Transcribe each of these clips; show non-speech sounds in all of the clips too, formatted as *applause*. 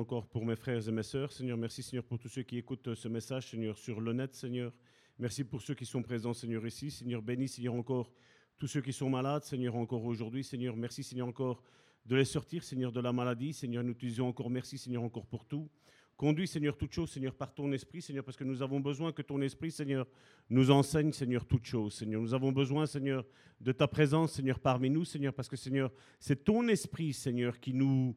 encore pour mes frères et mes sœurs. Seigneur, merci Seigneur pour tous ceux qui écoutent ce message, Seigneur, sur le net, Seigneur. Merci pour ceux qui sont présents, Seigneur, ici. Seigneur, bénis, Seigneur, encore tous ceux qui sont malades, Seigneur, encore aujourd'hui. Seigneur, merci, Seigneur, encore de les sortir, Seigneur, de la maladie. Seigneur, nous te disons encore merci, Seigneur, encore pour tout. Conduis, Seigneur, toutes choses, Seigneur, par ton esprit, Seigneur, parce que nous avons besoin que ton esprit, Seigneur, nous enseigne, Seigneur, toutes choses, Seigneur. Nous avons besoin, Seigneur, de ta présence, Seigneur, parmi nous, Seigneur, parce que, Seigneur, c'est ton esprit, Seigneur, qui nous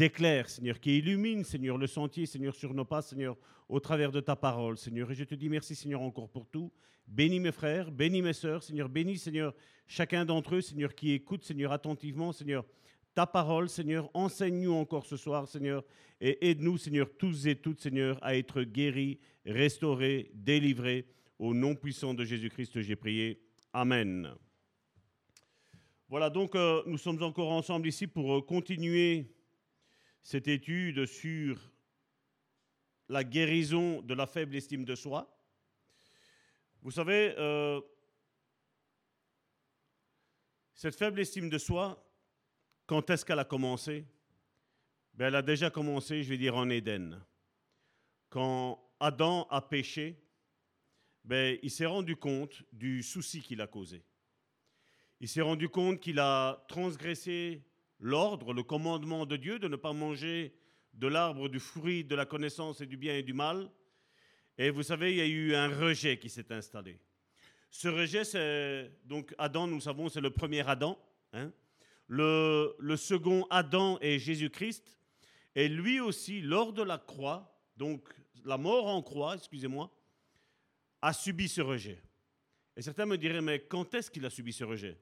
éclaire, Seigneur, qui illumine, Seigneur, le sentier, Seigneur, sur nos pas, Seigneur, au travers de ta parole, Seigneur. Et je te dis merci, Seigneur, encore pour tout. Bénis mes frères, bénis mes sœurs, Seigneur, bénis, Seigneur, chacun d'entre eux, Seigneur, qui écoute, Seigneur, attentivement, Seigneur, ta parole, Seigneur. Enseigne-nous encore ce soir, Seigneur, et aide-nous, Seigneur, tous et toutes, Seigneur, à être guéris, restaurés, délivrés. Au nom puissant de Jésus-Christ, j'ai prié. Amen. Voilà, donc euh, nous sommes encore ensemble ici pour euh, continuer cette étude sur la guérison de la faible estime de soi. Vous savez, euh, cette faible estime de soi, quand est-ce qu'elle a commencé? Ben, Elle a déjà commencé, je vais dire, en Éden. Quand Adam a péché, ben, il s'est rendu compte du souci qu'il a causé. Il s'est rendu compte qu'il a transgressé l'ordre, le commandement de Dieu de ne pas manger de l'arbre du fruit de la connaissance et du bien et du mal. Et vous savez, il y a eu un rejet qui s'est installé. Ce rejet, c'est donc Adam, nous savons, c'est le premier Adam. Hein. Le, le, second Adam est Jésus-Christ. Et lui aussi, lors de la croix, donc la mort en croix, excusez-moi, a subi ce rejet. Et certains me diraient, mais quand est-ce qu'il a subi ce rejet?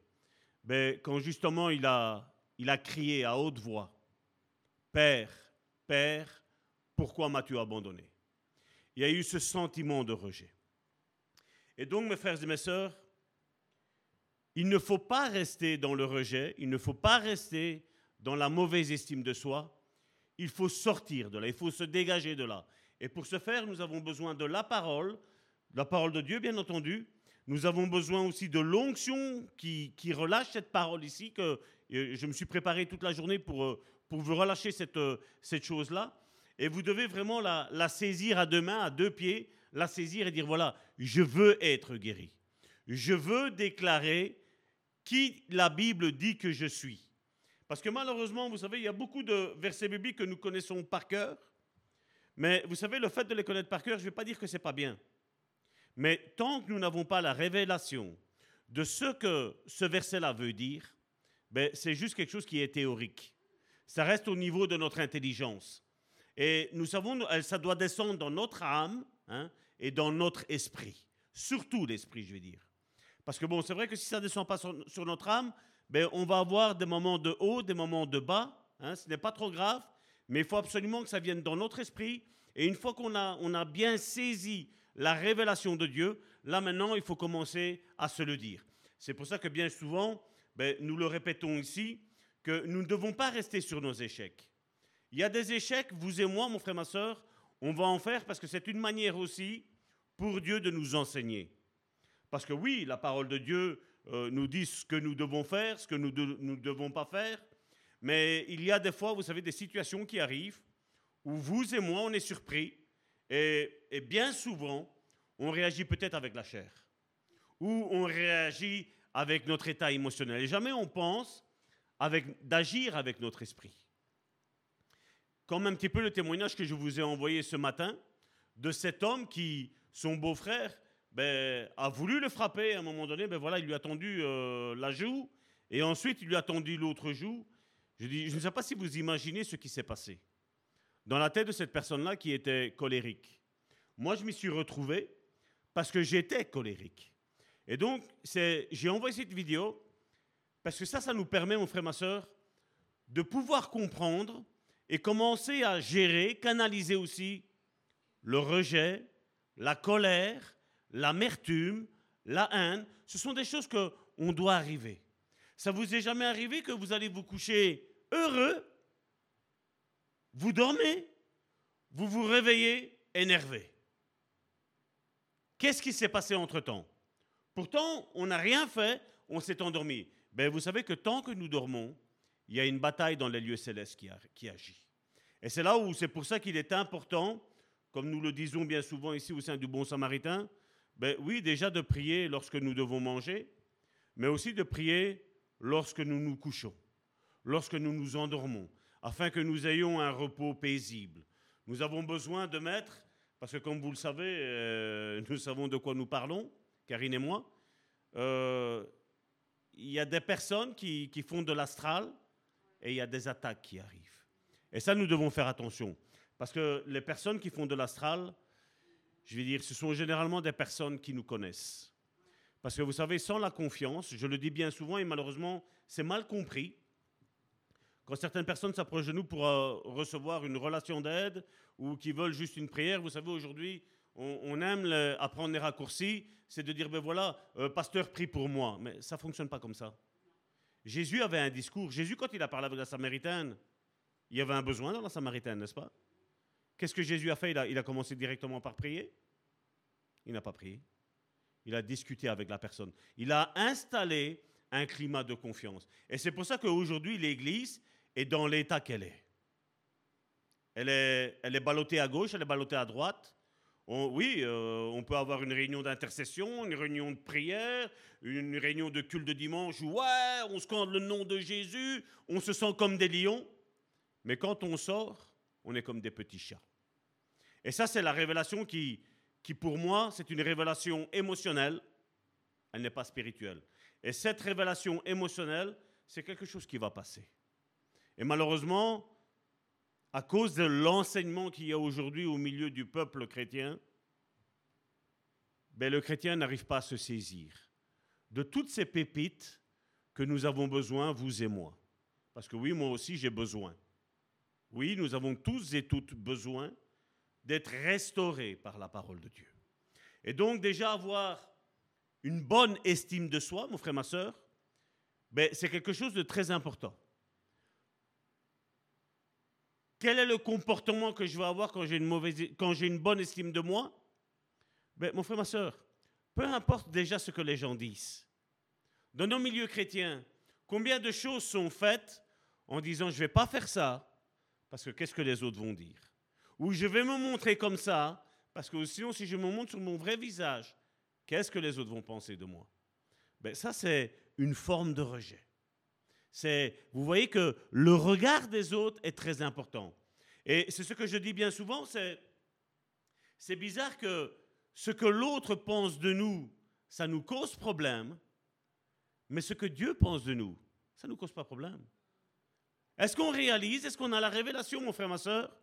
Ben, Quand justement il a il a crié à haute voix, Père, Père, pourquoi m'as-tu abandonné? Il y a eu ce sentiment de rejet. Et donc, mes frères et mes sœurs, il ne faut pas rester dans le rejet, il ne faut pas rester dans la mauvaise estime de soi, il faut sortir de là, il faut se dégager de là. Et pour ce faire, nous avons besoin de la parole, de la parole de Dieu, bien entendu. Nous avons besoin aussi de l'onction qui, qui relâche cette parole ici, que je me suis préparé toute la journée pour, euh, pour vous relâcher cette, euh, cette chose-là. Et vous devez vraiment la, la, saisir à deux mains, à deux pieds, la saisir et dire, voilà, je veux être guéri. Je veux déclarer qui la Bible dit que je suis. Parce que malheureusement, vous savez, il y a beaucoup de versets bibliques que nous connaissons par cœur. Mais vous savez, le fait de les connaître par cœur, je ne vais pas dire que ce n'est pas bien. Mais tant que nous n'avons pas la révélation de ce que ce verset-là veut dire, ben, c'est juste quelque chose qui est théorique. Ça reste au niveau de notre intelligence. Et nous savons, ça doit descendre dans notre âme hein, et dans notre esprit. Surtout l'esprit, je vais dire. Parce que bon, c'est vrai que si ça ne descend pas sur, notre âme, ben, on va avoir des moments de haut, des moments de bas. Hein, ce n'est pas trop grave, mais il faut absolument que ça vienne dans notre esprit. Et une fois qu'on a, on a bien saisi la révélation de Dieu, là maintenant, il faut commencer à se le dire. C'est pour ça que bien souvent, ben, nous le répétons ici, que nous ne devons pas rester sur nos échecs. Il y a des échecs, vous et moi, mon frère, ma soeur, on va en faire parce que c'est une manière aussi pour Dieu de nous enseigner. Parce que oui, la parole de Dieu euh, nous dit ce que nous devons faire, ce que nous ne devons pas faire, mais il y a des fois, vous savez, des situations qui arrivent où vous et moi, on est surpris, et, et bien souvent, on réagit peut-être avec la chair, ou on réagit avec notre état émotionnel. Et jamais on pense d'agir avec notre esprit. Comme un petit peu le témoignage que je vous ai envoyé ce matin de cet homme qui, son beau-frère, ben, a voulu le frapper à un moment donné, ben voilà, il lui a tendu euh, la joue, et ensuite il lui a tendu l'autre joue. Je, je ne sais pas si vous imaginez ce qui s'est passé dans la tête de cette personne-là qui était colérique. Moi, je m'y suis retrouvé parce que j'étais colérique. Et donc, j'ai envoyé cette vidéo parce que ça, ça nous permet, mon frère, ma soeur, de pouvoir comprendre et commencer à gérer, canaliser aussi le rejet, la colère, l'amertume, la haine. Ce sont des choses qu'on doit arriver. Ça vous est jamais arrivé que vous allez vous coucher heureux, vous dormez, vous vous réveillez énervé. Qu'est-ce qui s'est passé entre-temps? Pourtant, on n'a rien fait, on s'est endormi. Ben, vous savez que tant que nous dormons, il y a une bataille dans les lieux célestes qui, agit. Et c'est là où c'est pour ça qu'il est important, comme nous le disons bien souvent ici au sein du Bon Samaritain, ben oui, déjà de prier lorsque nous devons manger, mais aussi de prier lorsque nous nous couchons, lorsque nous nous endormons, afin que nous ayons un repos paisible. Nous avons besoin de mettre, parce que comme vous le savez, euh, nous savons de quoi nous parlons, Karine et moi, euh, il y a des personnes qui, font de l'astral et il y a des attaques qui arrivent. Et ça, nous devons faire attention. Parce que les personnes qui font de l'astral, je veux dire, ce sont généralement des personnes qui nous connaissent. Parce que vous savez, sans la confiance, je le dis bien souvent et malheureusement, c'est mal compris. Quand certaines personnes s'approchent de nous pour euh, recevoir une relation d'aide ou qui veulent juste une prière, vous savez, aujourd'hui, on, aime apprendre les raccourcis, c'est de dire, ben voilà, euh, pasteur, prie pour moi. Mais ça ne fonctionne pas comme ça. Jésus avait un discours. Jésus, quand il a parlé avec la Samaritaine, il y avait un besoin dans la Samaritaine, n'est-ce pas? Qu'est-ce que Jésus a fait? Il a, il a commencé directement par prier Il n'a pas prié. Il a discuté avec la personne. Il a installé un climat de confiance. Et c'est pour ça qu'aujourd'hui, l'Église est dans l'état qu'elle est. Elle est, elle est ballottée à gauche, elle est ballottée à droite oui, euh, on peut avoir une réunion d'intercession, une réunion de prière, une réunion de culte de dimanche où ouais, on scande le nom de Jésus, on se sent comme des lions. Mais quand on sort, on est comme des petits chats. Et ça, c'est la révélation qui, qui pour moi, c'est une révélation émotionnelle, elle n'est pas spirituelle. Et cette révélation émotionnelle, c'est quelque chose qui va passer. Et malheureusement, à cause de l'enseignement qu'il y a aujourd'hui au milieu du peuple chrétien, ben le chrétien n'arrive pas à se saisir de toutes ces pépites que nous avons besoin, vous et moi. Parce que oui, moi aussi, j'ai besoin. Oui, nous avons tous et toutes besoin d'être restaurés par la parole de Dieu. Et donc déjà avoir une bonne estime de soi, mon frère, ma soeur, ben, c'est quelque chose de très important. Quel est le comportement que je vais avoir quand j'ai une, bonne estime de moi? Ben, Mon frère, ma soeur, peu importe déjà ce que les gens disent. Dans nos milieux chrétiens, combien de choses sont faites en disant je ne vais pas faire ça parce que qu'est-ce que les autres vont dire? Ou je vais me montrer comme ça parce que sinon si je me montre sur mon vrai visage, qu'est-ce que les autres vont penser de moi? Ben, Ça, c'est une forme de rejet. C'est, vous voyez que le regard des autres est très important. Et c'est ce que je dis bien souvent, c'est, c'est bizarre que ce que l'autre pense de nous, ça nous cause problème, mais ce que Dieu pense de nous, ça ne nous cause pas problème. Est-ce qu'on réalise, est-ce qu'on a la révélation, mon frère, ma soeur,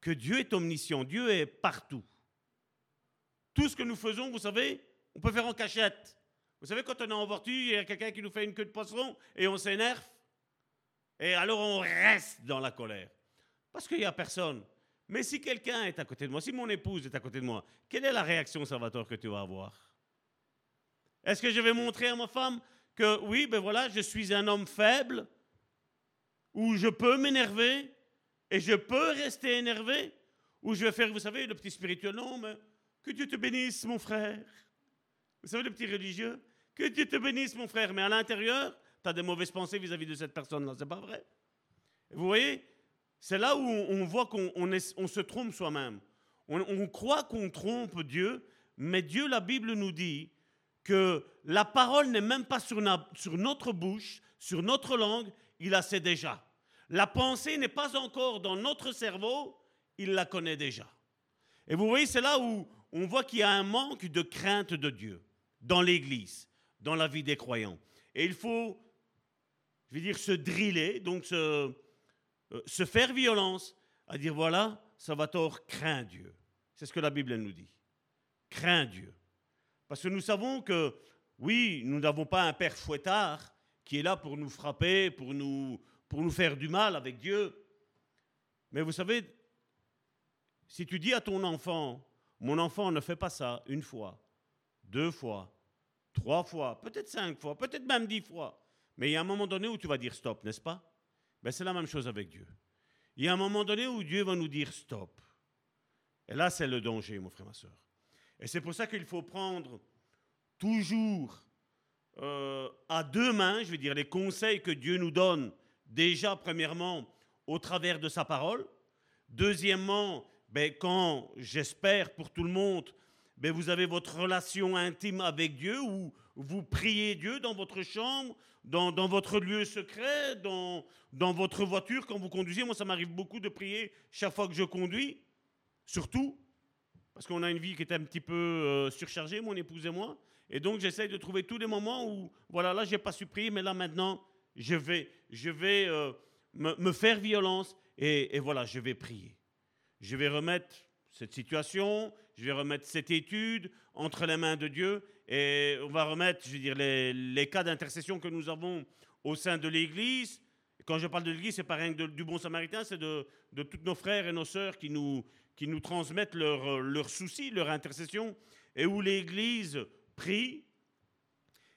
que Dieu est omniscient, Dieu est partout? Tout ce que nous faisons, vous savez, on peut faire en cachette. Vous savez, quand on est en voiture, il y a quelqu'un qui nous fait une queue de poisson et on s'énerve. Et alors on reste dans la colère. Parce qu'il n'y a personne. Mais si quelqu'un est à côté de moi, si mon épouse est à côté de moi, quelle est la réaction, Salvatore, que tu vas avoir? Est-ce que je vais montrer à ma femme que oui, ben voilà, je suis un homme faible, où je peux m'énerver et je peux rester énervé, ou je vais faire, vous savez, le petit spirituel, non, mais que Dieu te bénisse, mon frère. Vous savez, le petit religieux, que Dieu te bénisse, mon frère. Mais à l'intérieur, tu as des mauvaises pensées vis-à-vis de cette personne-là. C'est pas vrai. Vous voyez, c'est là où on voit qu'on on se trompe soi-même. On, croit qu'on trompe Dieu, mais Dieu, la Bible nous dit que la parole n'est même pas sur notre bouche, sur notre langue, il la sait déjà. La pensée n'est pas encore dans notre cerveau, il la connaît déjà. Et vous voyez, c'est là où on voit qu'il y a un manque de crainte de Dieu dans l'Église, dans la vie des croyants. Et il faut, je veux dire, se driller, donc se, euh, faire violence, à dire voilà, Salvatore craint Dieu. C'est ce que la Bible nous dit. Craint Dieu. Parce que nous savons que, oui, nous n'avons pas un père fouettard qui est là pour nous frapper, pour nous, pour nous faire du mal avec Dieu. Mais vous savez, si tu dis à ton enfant, mon enfant ne fait pas ça une fois, deux fois, trois fois, peut-être cinq fois, peut-être même dix fois. Mais il y a un moment donné où tu vas dire stop, n'est-ce pas? Ben, C'est la même chose avec Dieu. Il y a un moment donné où Dieu va nous dire stop. Et là, c'est le danger, mon frère, ma soeur. Et c'est pour ça qu'il faut prendre toujours euh, à deux mains, je veux dire, les conseils que Dieu nous donne, déjà, premièrement, au travers de sa parole, Deuxièmement, ben, quand j'espère pour tout le monde, ben, vous avez votre relation intime avec Dieu où vous priez Dieu dans votre chambre, dans, votre lieu secret, dans, dans votre voiture quand vous conduisez? Moi, ça m'arrive beaucoup de prier chaque fois que je conduis, surtout parce qu'on a une vie qui est un petit peu euh, surchargée, mon épouse et moi. Et donc, j'essaye de trouver tous les moments où, voilà, là, je n'ai pas su prier, mais là, maintenant, je vais, je vais euh, me, faire violence et voilà, je vais prier. Je vais remettre cette situation, je vais remettre cette étude entre les mains de Dieu et on va remettre, je veux dire, les, cas d'intercession que nous avons au sein de l'Église. Quand je parle de l'Église, c'est pas rien que du bon samaritain, c'est de, de tous nos frères et nos sœurs qui nous, qui nous transmettent leurs leur soucis, leur intercession, et où l'Église prie.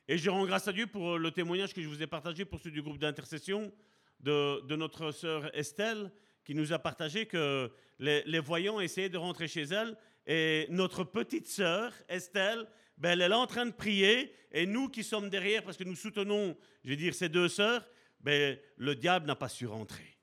Et je rends grâce à Dieu pour le témoignage que je vous ai partagé pour ceux du groupe d'intercession de, de, notre sœur Estelle, qui nous a partagé que les, les voyants essayaient de rentrer chez elle et notre petite sœur, Estelle, ben, elle est en train de prier. Et nous qui sommes derrière, parce que nous soutenons, je veux dire, ces deux sœurs, ben, le diable n'a pas su rentrer.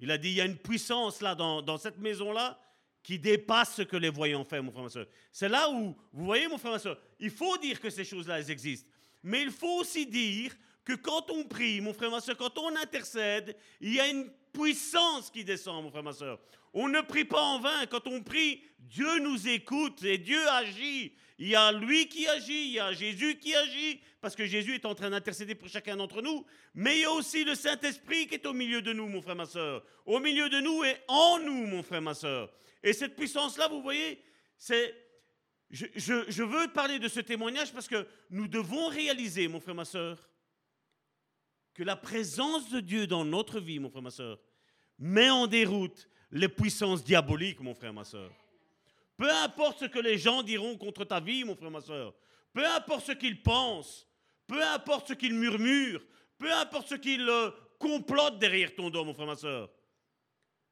Il a dit, il y a une puissance là, dans, cette maison-là, qui dépasse ce que les voyants font, mon frère, ma soeur. C'est là où, vous voyez, mon frère, ma soeur, il faut dire que ces choses-là, existent. Mais il faut aussi dire que quand on prie, mon frère, ma soeur, quand on intercède, il y a une puissance qui descend, mon frère, ma soeur. On ne prie pas en vain. Quand on prie, Dieu nous écoute et Dieu agit. Il y a lui qui agit, il y a Jésus qui agit, parce que Jésus est en train d'intercéder pour chacun d'entre nous. Mais il y a aussi le Saint-Esprit qui est au milieu de nous, mon frère, ma soeur. Au milieu de nous et en nous, mon frère, ma soeur. Et cette puissance-là, vous voyez, c'est... Je, je, veux parler de ce témoignage parce que nous devons réaliser, mon frère, ma soeur, que la présence de Dieu dans notre vie, mon frère, ma soeur, met en déroute les puissances diaboliques, mon frère, ma soeur. Peu importe ce que les gens diront contre ta vie, mon frère, ma soeur. Peu importe ce qu'ils pensent. Peu importe ce qu'ils murmurent. Peu importe ce qu'ils euh, complotent derrière ton dos, mon frère, ma soeur.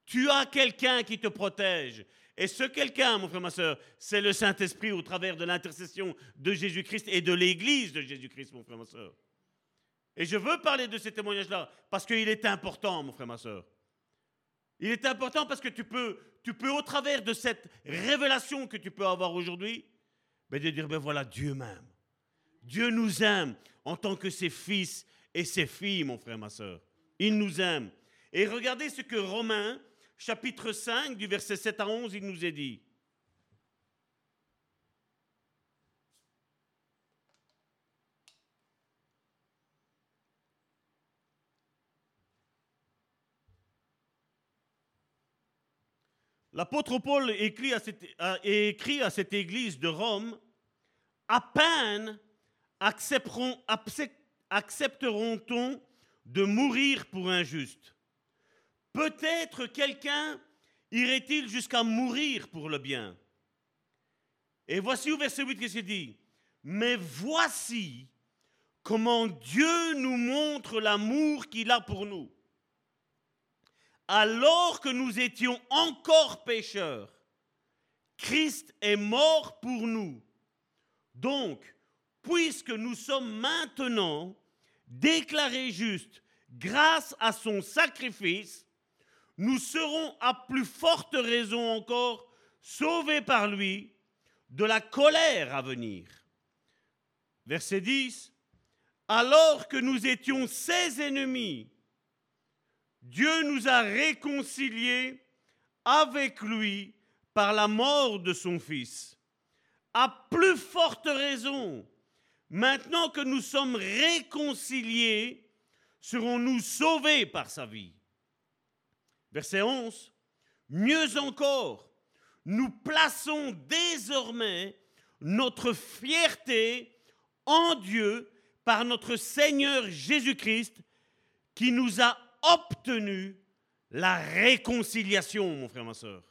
Tu as quelqu'un qui te protège. Et ce quelqu'un, mon frère, ma soeur, c'est le Saint-Esprit au travers de l'intercession de Jésus-Christ et de l'Église de Jésus-Christ, mon frère, ma soeur. Et je veux parler de ces témoignages-là parce qu'il est important, mon frère, ma soeur. Il est important parce que tu peux, au travers de cette révélation que tu peux avoir aujourd'hui, ben de dire, ben voilà, Dieu m'aime. Dieu nous aime en tant que ses fils et ses filles, mon frère, ma soeur. Il nous aime. Et regardez ce que Romains, chapitre 5, du verset 7 à 11, il nous est dit. L'apôtre Paul écrit à, cette, écrit à cette église de Rome, à peine accepteront-on de mourir pour un juste. Peut-être quelqu'un irait-il jusqu'à mourir pour le bien Et voici au verset 8 que c'est dit. Mais voici comment Dieu nous montre l'amour qu'il a pour nous alors que nous étions encore pécheurs, Christ est mort pour nous. Donc, puisque nous sommes maintenant déclarés justes grâce à son sacrifice, nous serons à plus forte raison encore sauvés par lui de la colère à venir. Verset 10. Alors que nous étions ses ennemis, Dieu nous a réconciliés avec lui par la mort de son Fils. À plus forte raison, maintenant que nous sommes réconciliés, serons-nous sauvés par sa vie. Verset 11. Mieux encore, nous plaçons désormais notre fierté en Dieu par notre Seigneur Jésus-Christ qui nous a obtenu la réconciliation, mon frère, ma soeur.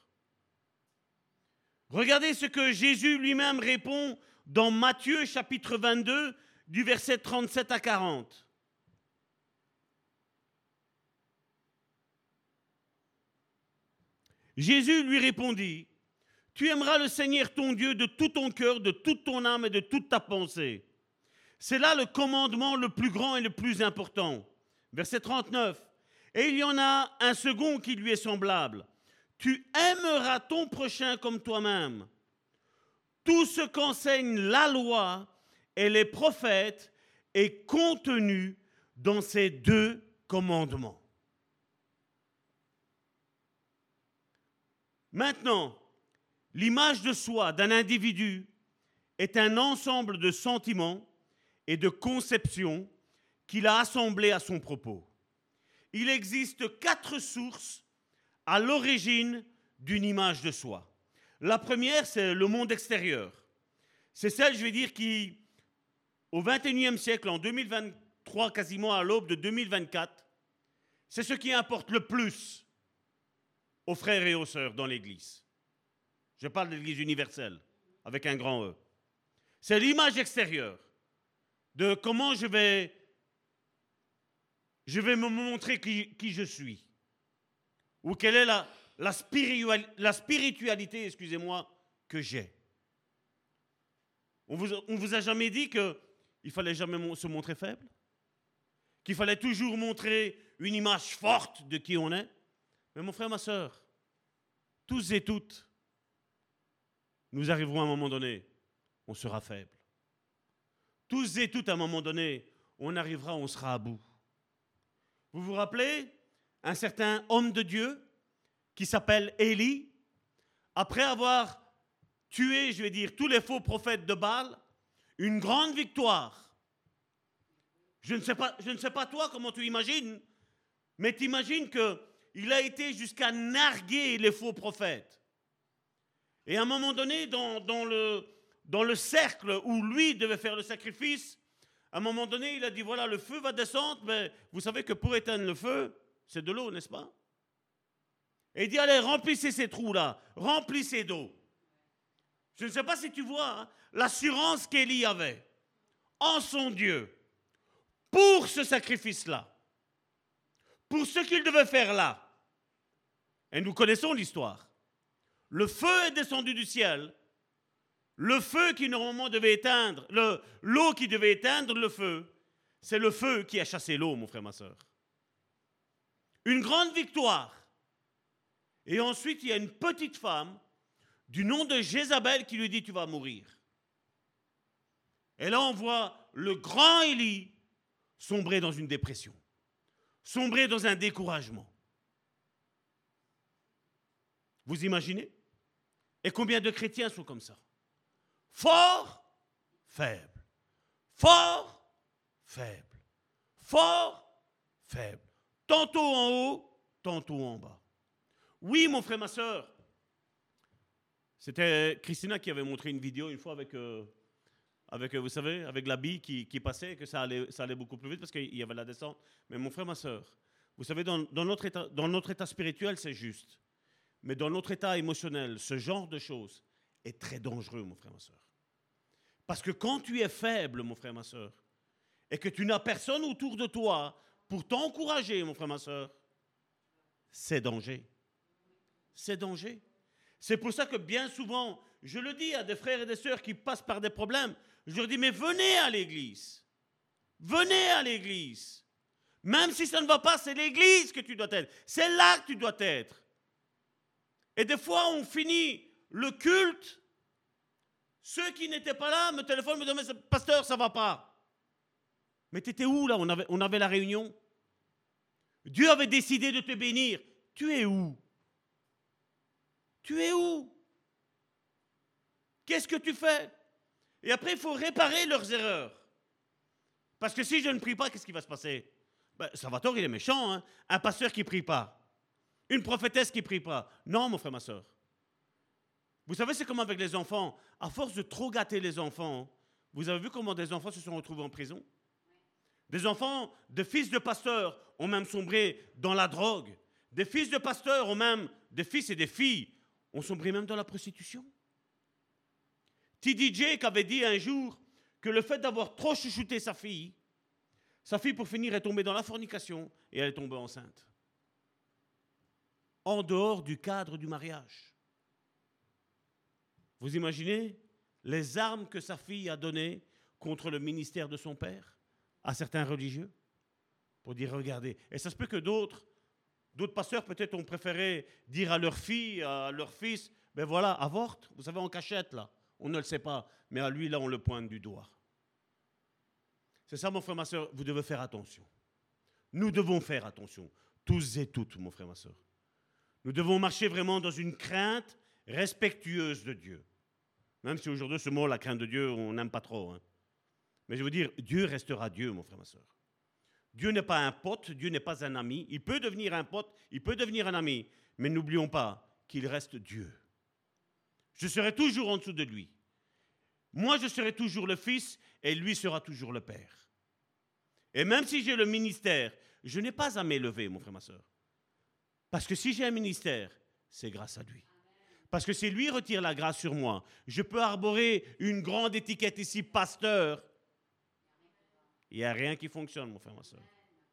Regardez ce que Jésus lui-même répond dans Matthieu chapitre 22 du verset 37 à 40. Jésus lui répondit, Tu aimeras le Seigneur ton Dieu de tout ton cœur, de toute ton âme et de toute ta pensée. C'est là le commandement le plus grand et le plus important. Verset 39. Et il y en a un second qui lui est semblable. tu aimeras ton prochain comme toi-même. Tout ce qu'enseigne la loi et les prophètes est contenu dans ces deux commandements. Maintenant, l'image de soi d'un individu est un ensemble de sentiments et de conceptions qu'il a assemblés à son propos. Il existe quatre sources à l'origine d'une image de soi. La première, c'est le monde extérieur. C'est celle, je vais dire, qui, au XXIe siècle, en 2023, quasiment à l'aube de 2024, c'est ce qui importe le plus aux frères et aux sœurs dans l'Église. Je parle de l'Église universelle, avec un grand E. C'est l'image extérieure de comment je vais, je vais me montrer qui, je suis. Ou quelle est la, spiritualité, excusez-moi, que j'ai. On vous, vous a jamais dit qu'il fallait jamais se montrer faible? Qu'il fallait toujours montrer une image forte de qui on est? Mais mon frère, ma soeur, tous et toutes, nous arriverons à un moment donné, on sera faible. Tous et toutes, à un moment donné, on arrivera, on sera à bout. Vous vous rappelez un certain homme de Dieu qui s'appelle Élie, après avoir tué, je vais dire, tous les faux prophètes de Baal, une grande victoire. Je ne sais pas, je ne sais pas toi comment tu imagines, mais tu imagines qu'il a été jusqu'à narguer les faux prophètes. Et à un moment donné, dans le, dans le cercle où lui devait faire le sacrifice, à un moment donné, il a dit, voilà, le feu va descendre, mais vous savez que pour éteindre le feu, c'est de l'eau, n'est-ce pas? Et il dit, allez, remplissez ces trous-là, remplissez d'eau. Je ne sais pas si tu vois hein, l'assurance qu'Élie avait en son Dieu pour ce sacrifice-là, pour ce qu'il devait faire là. Et nous connaissons l'histoire. Le feu est descendu du ciel le feu qui normalement devait éteindre, l'eau qui devait éteindre le feu, c'est le feu qui a chassé l'eau, mon frère, ma soeur. Une grande victoire. Et ensuite, il y a une petite femme du nom de Jézabel qui lui dit Tu vas mourir. Et là, on voit le grand Élie sombrer dans une dépression, sombrer dans un découragement. Vous imaginez? Et combien de chrétiens sont comme ça? Fort, faible. Fort, faible. Fort, faible. Tantôt en haut, tantôt en bas. Oui, mon frère, ma soeur. C'était Christina qui avait montré une vidéo une fois avec, euh, avec euh, vous savez, avec la bille qui, qui passait, que ça allait, ça allait beaucoup plus vite parce qu'il y avait la descente. Mais mon frère, ma soeur, vous savez, dans, dans, notre, état, dans notre état spirituel, c'est juste. Mais dans notre état émotionnel, ce genre de choses est très dangereux, mon frère, ma soeur. Parce que quand tu es faible, mon frère, ma soeur, et que tu n'as personne autour de toi pour t'encourager, mon frère, ma soeur, c'est danger. C'est danger. C'est pour ça que bien souvent, je le dis à des frères et des sœurs qui passent par des problèmes, je leur dis, mais venez à l'église. Venez à l'église. Même si ça ne va pas, c'est l'église que tu dois être. C'est là que tu dois être. Et des fois, on finit le culte ceux qui n'étaient pas là me téléphonent, me disent, pasteur, ça va pas. Mais tu étais où là? On avait, on avait la réunion. Dieu avait décidé de te bénir. Tu es où? Tu es où? Qu'est-ce que tu fais? Et après, il faut réparer leurs erreurs. Parce que si je ne prie pas, qu'est-ce qui va se passer? Ben, Salvatore, il est méchant. Hein Un pasteur qui ne prie pas. Une prophétesse qui ne prie pas. Non, mon frère, ma soeur. Vous savez, c'est comme avec les enfants. À force de trop gâter les enfants, vous avez vu comment des enfants se sont retrouvés en prison? Des enfants, des fils de pasteurs ont même sombré dans la drogue. Des fils de pasteurs ont même, des fils et des filles, ont sombré même dans la prostitution. T.D. Jake avait dit un jour que le fait d'avoir trop chuchoté sa fille, sa fille pour finir est tombée dans la fornication et elle est tombée enceinte. En dehors du cadre du mariage. Vous imaginez les armes que sa fille a données contre le ministère de son père à certains religieux Pour dire, regardez. Et ça se peut que d'autres D'autres pasteurs, peut-être, ont préféré dire à leur fille, à leur fils, ben voilà, avorte, vous savez, en cachette, là. On ne le sait pas, mais à lui, là, on le pointe du doigt. C'est ça, mon frère, ma soeur, vous devez faire attention. Nous devons faire attention, tous et toutes, mon frère, ma soeur. Nous devons marcher vraiment dans une crainte respectueuse de Dieu. Même si aujourd'hui, ce mot, la crainte de Dieu, on n'aime pas trop. Hein. Mais je veux dire, Dieu restera Dieu, mon frère, ma soeur. Dieu n'est pas un pote, Dieu n'est pas un ami. Il peut devenir un pote, il peut devenir un ami, mais n'oublions pas qu'il reste Dieu. Je serai toujours en dessous de lui. Moi, je serai toujours le Fils et lui sera toujours le Père. Et même si j'ai le ministère, je n'ai pas à m'élever, mon frère, ma soeur. Parce que si j'ai un ministère, c'est grâce à lui. Parce que si lui retire la grâce sur moi, je peux arborer une grande étiquette ici, pasteur. Il n'y a rien qui fonctionne, mon frère, ma soeur.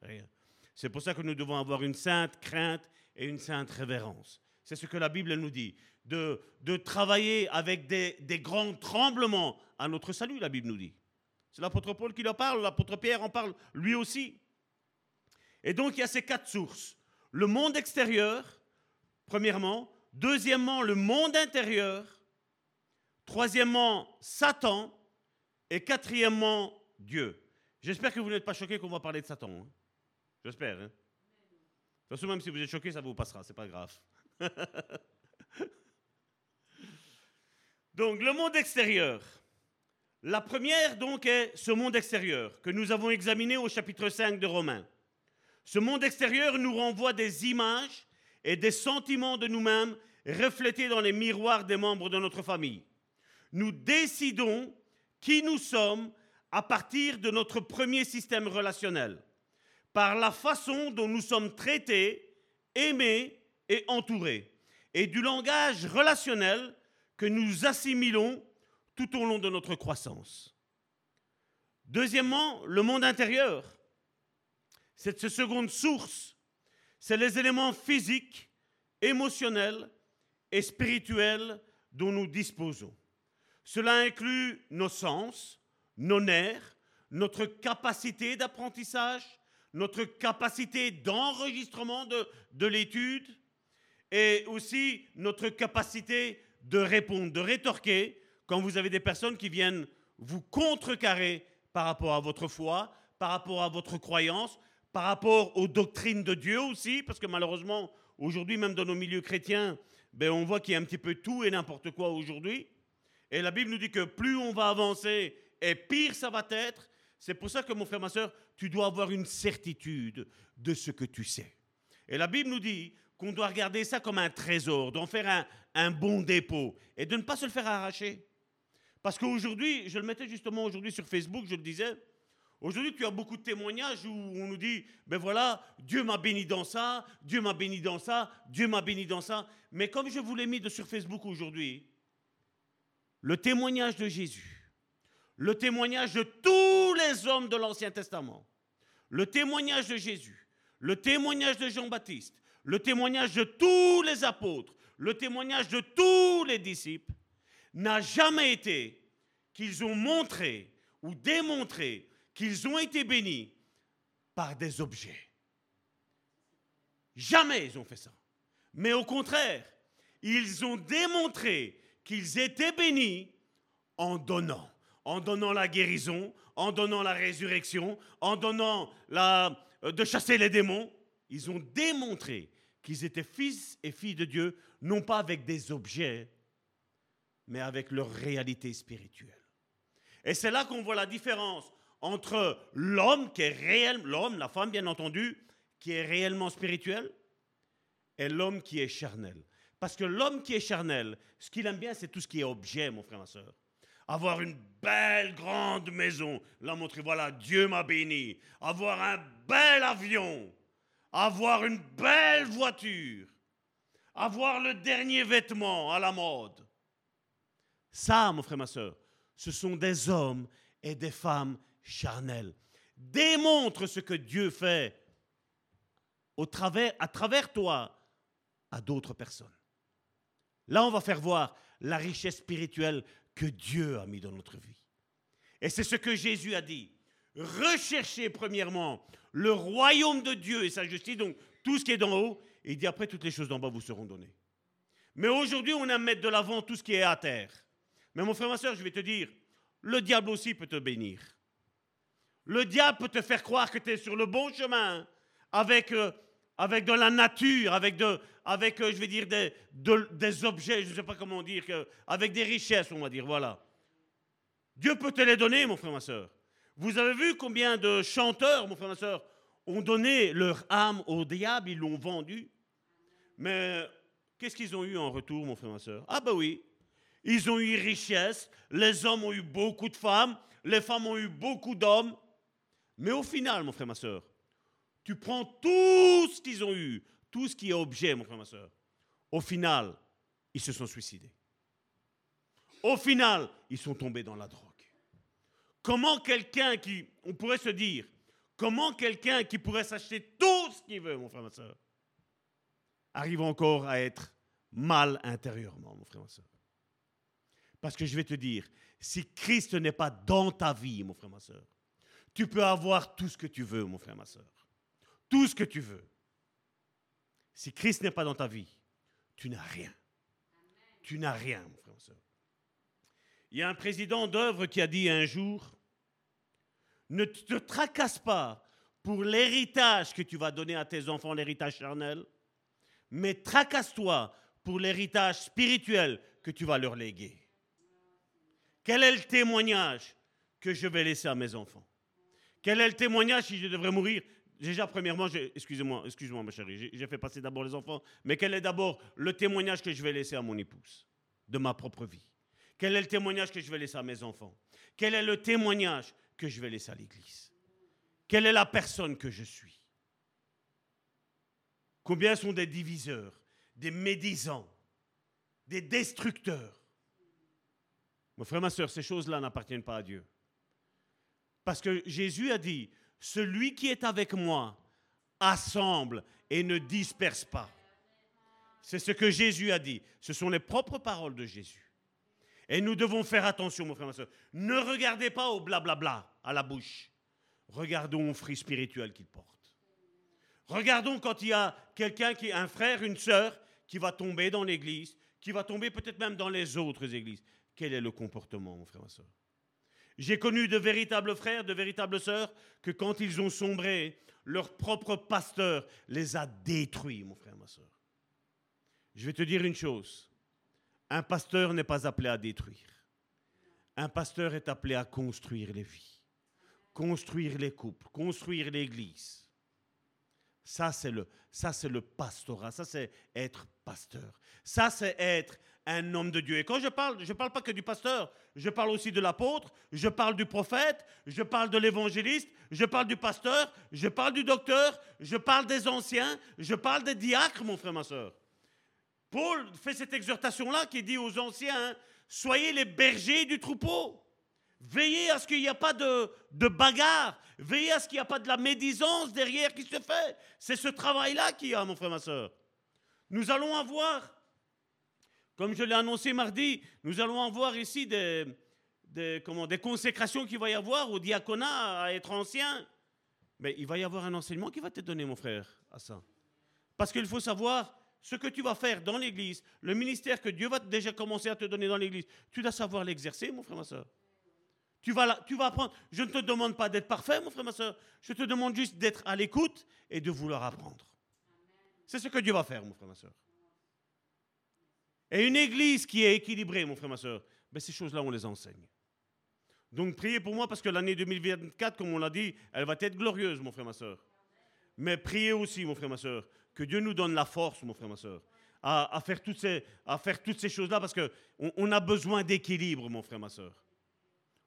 Rien. C'est pour ça que nous devons avoir une sainte crainte et une sainte révérence. C'est ce que la Bible nous dit. De, de travailler avec des, des, grands tremblements à notre salut, la Bible nous dit. C'est l'apôtre Paul qui en parle, l'apôtre Pierre en parle lui aussi. Et donc il y a ces quatre sources. Le monde extérieur, premièrement. Deuxièmement, le monde intérieur. Troisièmement, Satan. Et quatrièmement, Dieu. J'espère que vous n'êtes pas choqués qu'on va parler de Satan. Hein. J'espère. Hein. De toute façon, même si vous êtes choqués, ça vous passera, c'est pas grave. *laughs* donc, le monde extérieur. La première, donc, est ce monde extérieur que nous avons examiné au chapitre 5 de Romains. Ce monde extérieur nous renvoie des images et des sentiments de nous-mêmes reflétés dans les miroirs des membres de notre famille. Nous décidons qui nous sommes à partir de notre premier système relationnel, par la façon dont nous sommes traités, aimés et entourés, et du langage relationnel que nous assimilons tout au long de notre croissance. Deuxièmement, le monde intérieur. Cette seconde source, c'est les éléments physiques, émotionnels et spirituels dont nous disposons. Cela inclut nos sens, nos nerfs, notre capacité d'apprentissage, notre capacité d'enregistrement de, de l'étude et aussi notre capacité de répondre, de rétorquer quand vous avez des personnes qui viennent vous contrecarrer par rapport à votre foi, par rapport à votre croyance, par rapport aux doctrines de Dieu aussi, parce que malheureusement, aujourd'hui, même dans nos milieux chrétiens, ben, on voit qu'il y a un petit peu tout et n'importe quoi aujourd'hui. Et la Bible nous dit que plus on va avancer, et pire ça va être. C'est pour ça que, mon frère, ma soeur, tu dois avoir une certitude de ce que tu sais. Et la Bible nous dit qu'on doit regarder ça comme un trésor, d'en faire un, un bon dépôt et de ne pas se le faire arracher. Parce qu'aujourd'hui, je le mettais justement aujourd'hui sur Facebook, je le disais, Aujourd'hui, tu as beaucoup de témoignages où on nous dit, ben voilà, Dieu m'a béni dans ça, Dieu m'a béni dans ça, Dieu m'a béni dans ça. Mais comme je vous l'ai mis sur Facebook aujourd'hui, le témoignage de Jésus, le témoignage de tous les hommes de l'Ancien Testament, le témoignage de Jésus, le témoignage de Jean-Baptiste, le témoignage de tous les apôtres, le témoignage de tous les disciples, n'a jamais été qu'ils ont montré ou démontré qu'ils ont été bénis par des objets. Jamais ils ont fait ça. Mais au contraire, ils ont démontré qu'ils étaient bénis en donnant. En donnant la guérison, en donnant la résurrection, en donnant la, euh, de chasser les démons. Ils ont démontré qu'ils étaient fils et filles de Dieu, non pas avec des objets, mais avec leur réalité spirituelle. Et c'est là qu'on voit la différence entre l'homme qui est réel, l'homme, la femme bien entendu, qui est réellement spirituel, et l'homme qui est charnel. Parce que l'homme qui est charnel, ce qu'il aime bien, c'est tout ce qui est objet, mon frère, ma soeur. Avoir une belle grande maison, la montrer, voilà, Dieu m'a béni. Avoir un bel avion, avoir une belle voiture, avoir le dernier vêtement à la mode. Ça, mon frère, ma soeur, ce sont des hommes et des femmes charnel. Démontre ce que Dieu fait au travers, à travers toi à d'autres personnes. Là, on va faire voir la richesse spirituelle que Dieu a mis dans notre vie. Et c'est ce que Jésus a dit. Recherchez premièrement le royaume de Dieu et sa justice, donc tout ce qui est d'en haut, Et il dit après, toutes les choses d'en bas vous seront données. Mais aujourd'hui, on aime mettre de l'avant tout ce qui est à terre. Mais mon frère, ma soeur, je vais te dire, le diable aussi peut te bénir. Le diable peut te faire croire que tu es sur le bon chemin avec, euh, avec de la nature, avec, de, avec euh, je vais dire, des, des objets, je ne sais pas comment dire, avec des richesses, on va dire, voilà. Dieu peut te les donner, mon frère, ma soeur. Vous avez vu combien de chanteurs, mon frère, ma soeur, ont donné leur âme au diable, ils l'ont vendu? Mais qu'est-ce qu'ils ont eu en retour, mon frère, ma soeur? Ah ben oui, ils ont eu richesse, les hommes ont eu beaucoup de femmes, les femmes ont eu beaucoup d'hommes. Mais au final, mon frère, ma soeur, tu prends tout ce qu'ils ont eu, tout ce qui est objet, mon frère, ma soeur. Au final, ils se sont suicidés. Au final, ils sont tombés dans la drogue. Comment quelqu'un qui, on pourrait se dire, comment quelqu'un qui pourrait s'acheter tout ce qu'il veut, mon frère, ma soeur, arrive encore à être mal intérieurement, mon frère, ma soeur? Parce que je vais te dire, si Christ n'est pas dans ta vie, mon frère, ma soeur, tu peux avoir tout ce que tu veux, mon frère, ma soeur. Tout ce que tu veux. Si Christ n'est pas dans ta vie, tu n'as rien. Tu n'as rien, mon frère, ma soeur. Il y a un président d'œuvre qui a dit un jour, ne te tracasse pas pour l'héritage que tu vas donner à tes enfants, l'héritage charnel, mais tracasse-toi pour l'héritage spirituel que tu vas leur léguer. Quel est le témoignage que je vais laisser à mes enfants? Quel est le témoignage si je devrais mourir? Déjà, premièrement, excusez-moi, excusez-moi, ma chérie, j'ai fait passer d'abord les enfants, mais quel est d'abord le témoignage que je vais laisser à mon épouse de ma propre vie? Quel est le témoignage que je vais laisser à mes enfants? Quel est le témoignage que je vais laisser à l'Église? Quelle est la personne que je suis? Combien sont des diviseurs, des médisants, des destructeurs? Mon frère, ma soeur, ces choses-là n'appartiennent pas à Dieu. Parce que Jésus a dit, celui qui est avec moi assemble et ne disperse pas. C'est ce que Jésus a dit. Ce sont les propres paroles de Jésus. Et nous devons faire attention, mon frère, ma soeur. Ne regardez pas au blablabla à la bouche. Regardons au fruit spirituel qu'il porte. Regardons quand il y a quelqu'un qui, un frère, une sœur, qui va tomber dans l'église, qui va tomber peut-être même dans les autres églises. Quel est le comportement, mon frère, ma soeur? J'ai connu de véritables frères, de véritables sœurs, que quand ils ont sombré, leur propre pasteur les a détruits, mon frère, ma soeur. Je vais te dire une chose. Un pasteur n'est pas appelé à détruire. Un pasteur est appelé à construire les vies, construire les couples, construire l'église. Ça, c'est le, ça, c'est le pastorat. Ça, c'est être pasteur. Ça, c'est être un homme de Dieu. Et quand je parle, je ne parle pas que du pasteur, je parle aussi de l'apôtre, je parle du prophète, je parle de l'évangéliste, je parle du pasteur, je parle du docteur, je parle des anciens, je parle des diacres, mon frère, ma soeur. Paul fait cette exhortation-là qui dit aux anciens, soyez les bergers du troupeau. Veillez à ce qu'il n'y a pas de, de bagarre. Veillez à ce qu'il n'y a pas de la médisance derrière qui se fait. C'est ce travail-là qu'il y a, mon frère, ma soeur. Nous allons avoir comme je l'ai annoncé mardi, nous allons avoir ici des, des, consécrations qu'il va y avoir au diaconat, à être ancien. Mais il va y avoir un enseignement qui va te donner, mon frère, à ça. Parce qu'il faut savoir ce que tu vas faire dans l'Église, le ministère que Dieu va déjà commencer à te donner dans l'Église. Tu dois savoir l'exercer, mon frère, ma soeur. Tu vas, tu vas apprendre. Je ne te demande pas d'être parfait, mon frère, ma soeur. Je te demande juste d'être à l'écoute et de vouloir apprendre. C'est ce que Dieu va faire, mon frère, ma soeur. Et une église qui est équilibrée, mon frère, ma soeur, ben ces choses-là, on les enseigne. Donc priez pour moi parce que l'année 2024, comme on l'a dit, elle va être glorieuse, mon frère, ma soeur. Mais priez aussi, mon frère, ma soeur, que Dieu nous donne la force, mon frère, ma soeur, à, faire toutes ces, choses-là parce qu'on on a besoin d'équilibre, mon frère, ma soeur.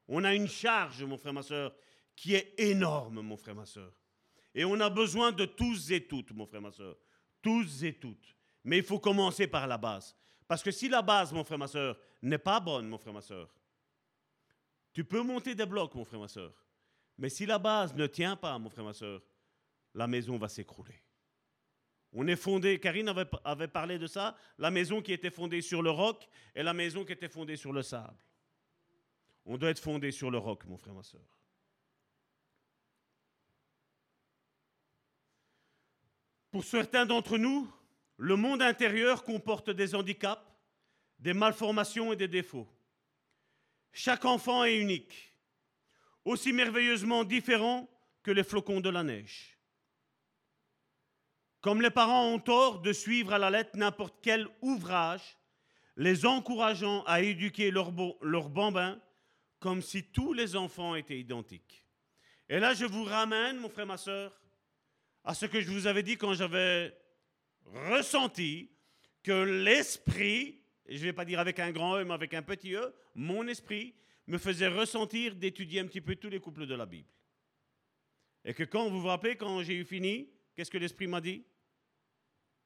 On a une charge, mon frère, ma soeur, qui est énorme, mon frère, ma soeur. Et on a besoin de tous et toutes, mon frère, ma soeur. Tous et toutes. Mais il faut commencer par la base. Parce que si la base, mon frère, ma soeur, n'est pas bonne, mon frère, ma soeur, tu peux monter des blocs, mon frère, ma soeur. Mais si la base ne tient pas, mon frère, ma soeur, la maison va s'écrouler. On est fondé, Karine avait, parlé de ça, la maison qui était fondée sur le roc et la maison qui était fondée sur le sable. On doit être fondé sur le roc, mon frère, ma soeur. Pour certains d'entre nous, Le monde intérieur comporte des handicaps, des malformations et des défauts. Chaque enfant est unique, aussi merveilleusement différent que les flocons de la neige. Comme les parents ont tort de suivre à la lettre n'importe quel ouvrage, les encourageant à éduquer leurs leur bambins comme si tous les enfants étaient identiques. Et là, je vous ramène, mon frère, ma soeur, à ce que je vous avais dit quand j'avais ressenti que l'esprit, je ne vais pas dire avec un grand E, mais avec un petit E, mon esprit me faisait ressentir d'étudier un petit peu tous les couples de la Bible. Et que quand vous vous rappelez, quand j'ai eu fini, qu'est-ce que l'esprit m'a dit?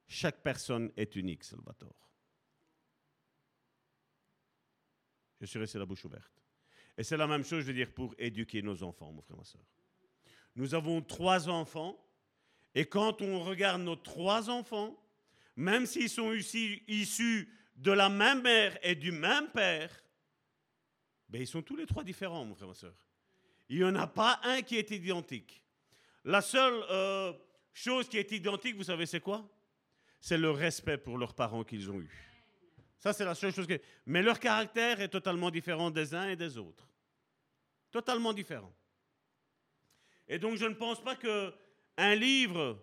Chaque personne est unique, Salvatore. Je suis resté la bouche ouverte. Et c'est la même chose, je veux dire, pour éduquer nos enfants, mon frère, ma soeur. Nous avons trois enfants, et quand on regarde nos trois enfants, même s'ils sont issus de la même mère et du même père, ben ils sont tous les trois différents, mon frère, ma soeur. Il n'y en a pas un qui est identique. La seule euh, chose qui est identique, vous savez, c'est quoi? C'est le respect pour leurs parents qu'ils ont eus. Ça, c'est la seule chose que. Mais leur caractère est totalement différent des uns et des autres. Totalement différent. Et donc, je ne pense pas qu'un livre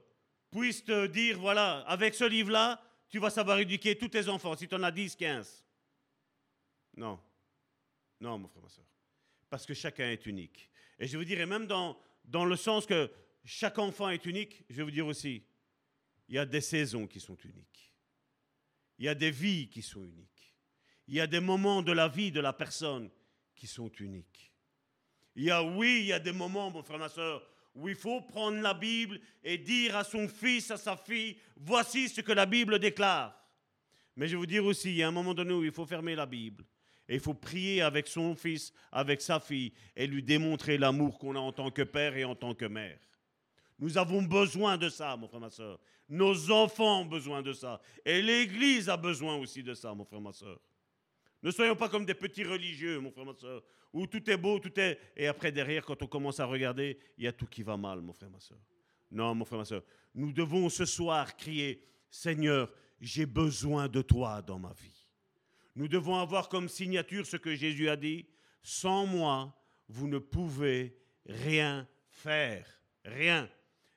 puisse te dire voilà, avec ce livre-là, tu vas savoir éduquer tous tes enfants, si tu en as 10, 15. Non. Non, mon frère, ma soeur. Parce que chacun est unique. Et je vous dirais même dans, dans le sens que chaque enfant est unique, je vais vous dire aussi, il y a des saisons qui sont uniques. Il y a des vies qui sont uniques. Il y a des moments de la vie de la personne qui sont uniques. Il y a, oui, il y a des moments, mon frère, ma soeur, où il faut prendre la Bible et dire à son fils, à sa fille, voici ce que la Bible déclare. Mais je vais vous dire aussi, il y a un moment donné où il faut fermer la Bible. Et il faut prier avec son fils, avec sa fille, et lui démontrer l'amour qu'on a en tant que père et en tant que mère. Nous avons besoin de ça, mon frère, ma soeur. Nos enfants ont besoin de ça. Et l'Église a besoin aussi de ça, mon frère, ma soeur. Ne soyons pas comme des petits religieux, mon frère, ma soeur, où tout est beau, tout est... Et après, derrière, quand on commence à regarder, il y a tout qui va mal, mon frère, ma soeur. Non, mon frère, ma soeur. Nous devons ce soir crier, Seigneur, j'ai besoin de toi dans ma vie. Nous devons avoir comme signature ce que Jésus a dit, sans moi, vous ne pouvez rien faire. Rien.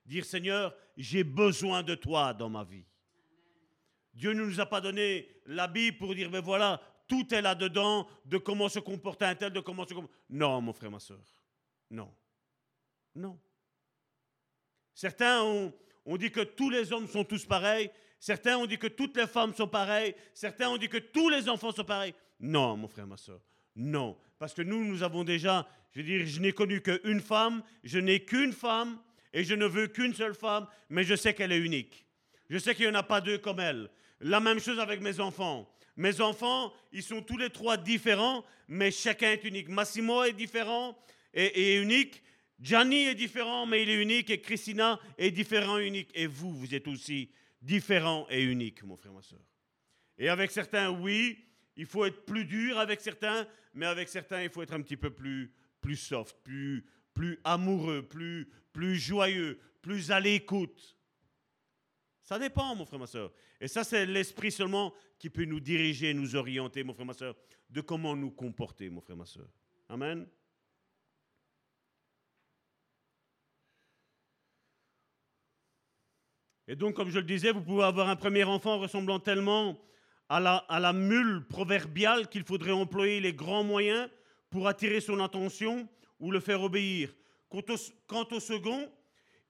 Dire Seigneur, j'ai besoin de toi dans ma vie. Dieu ne nous a pas donné la Bible pour dire, mais voilà, tout est là-dedans, de comment se comporter un tel, de comment se comporter. Non, mon frère, ma soeur. Non. Non. Certains ont, ont, dit que tous les hommes sont tous pareils. Certains ont dit que toutes les femmes sont pareilles. Certains ont dit que tous les enfants sont pareils. Non, mon frère, ma soeur. Non. Parce que nous, nous avons déjà, je veux dire, je n'ai connu qu'une femme, je n'ai qu'une femme, et je ne veux qu'une seule femme, mais je sais qu'elle est unique. Je sais qu'il n'y en a pas deux comme elle. La même chose avec mes enfants. Mes enfants, ils sont tous les trois différents, mais chacun est unique. Massimo est différent et, unique. Gianni est différent, mais il est unique. Et Christina est différent unique. Et vous, vous êtes aussi différent et unique, mon frère, ma soeur. Et avec certains, oui, il faut être plus dur avec certains, mais avec certains, il faut être un petit peu plus, plus soft, plus, plus amoureux, plus, plus joyeux, plus à l'écoute. Ça dépend, mon frère, ma soeur. Et ça, c'est l'esprit seulement qui peut nous diriger, nous orienter, mon frère, ma soeur, de comment nous comporter, mon frère, ma soeur. Amen. Et donc, comme je le disais, vous pouvez avoir un premier enfant ressemblant tellement à la, à la mule proverbiale qu'il faudrait employer les grands moyens pour attirer son attention ou le faire obéir. Quant au, second,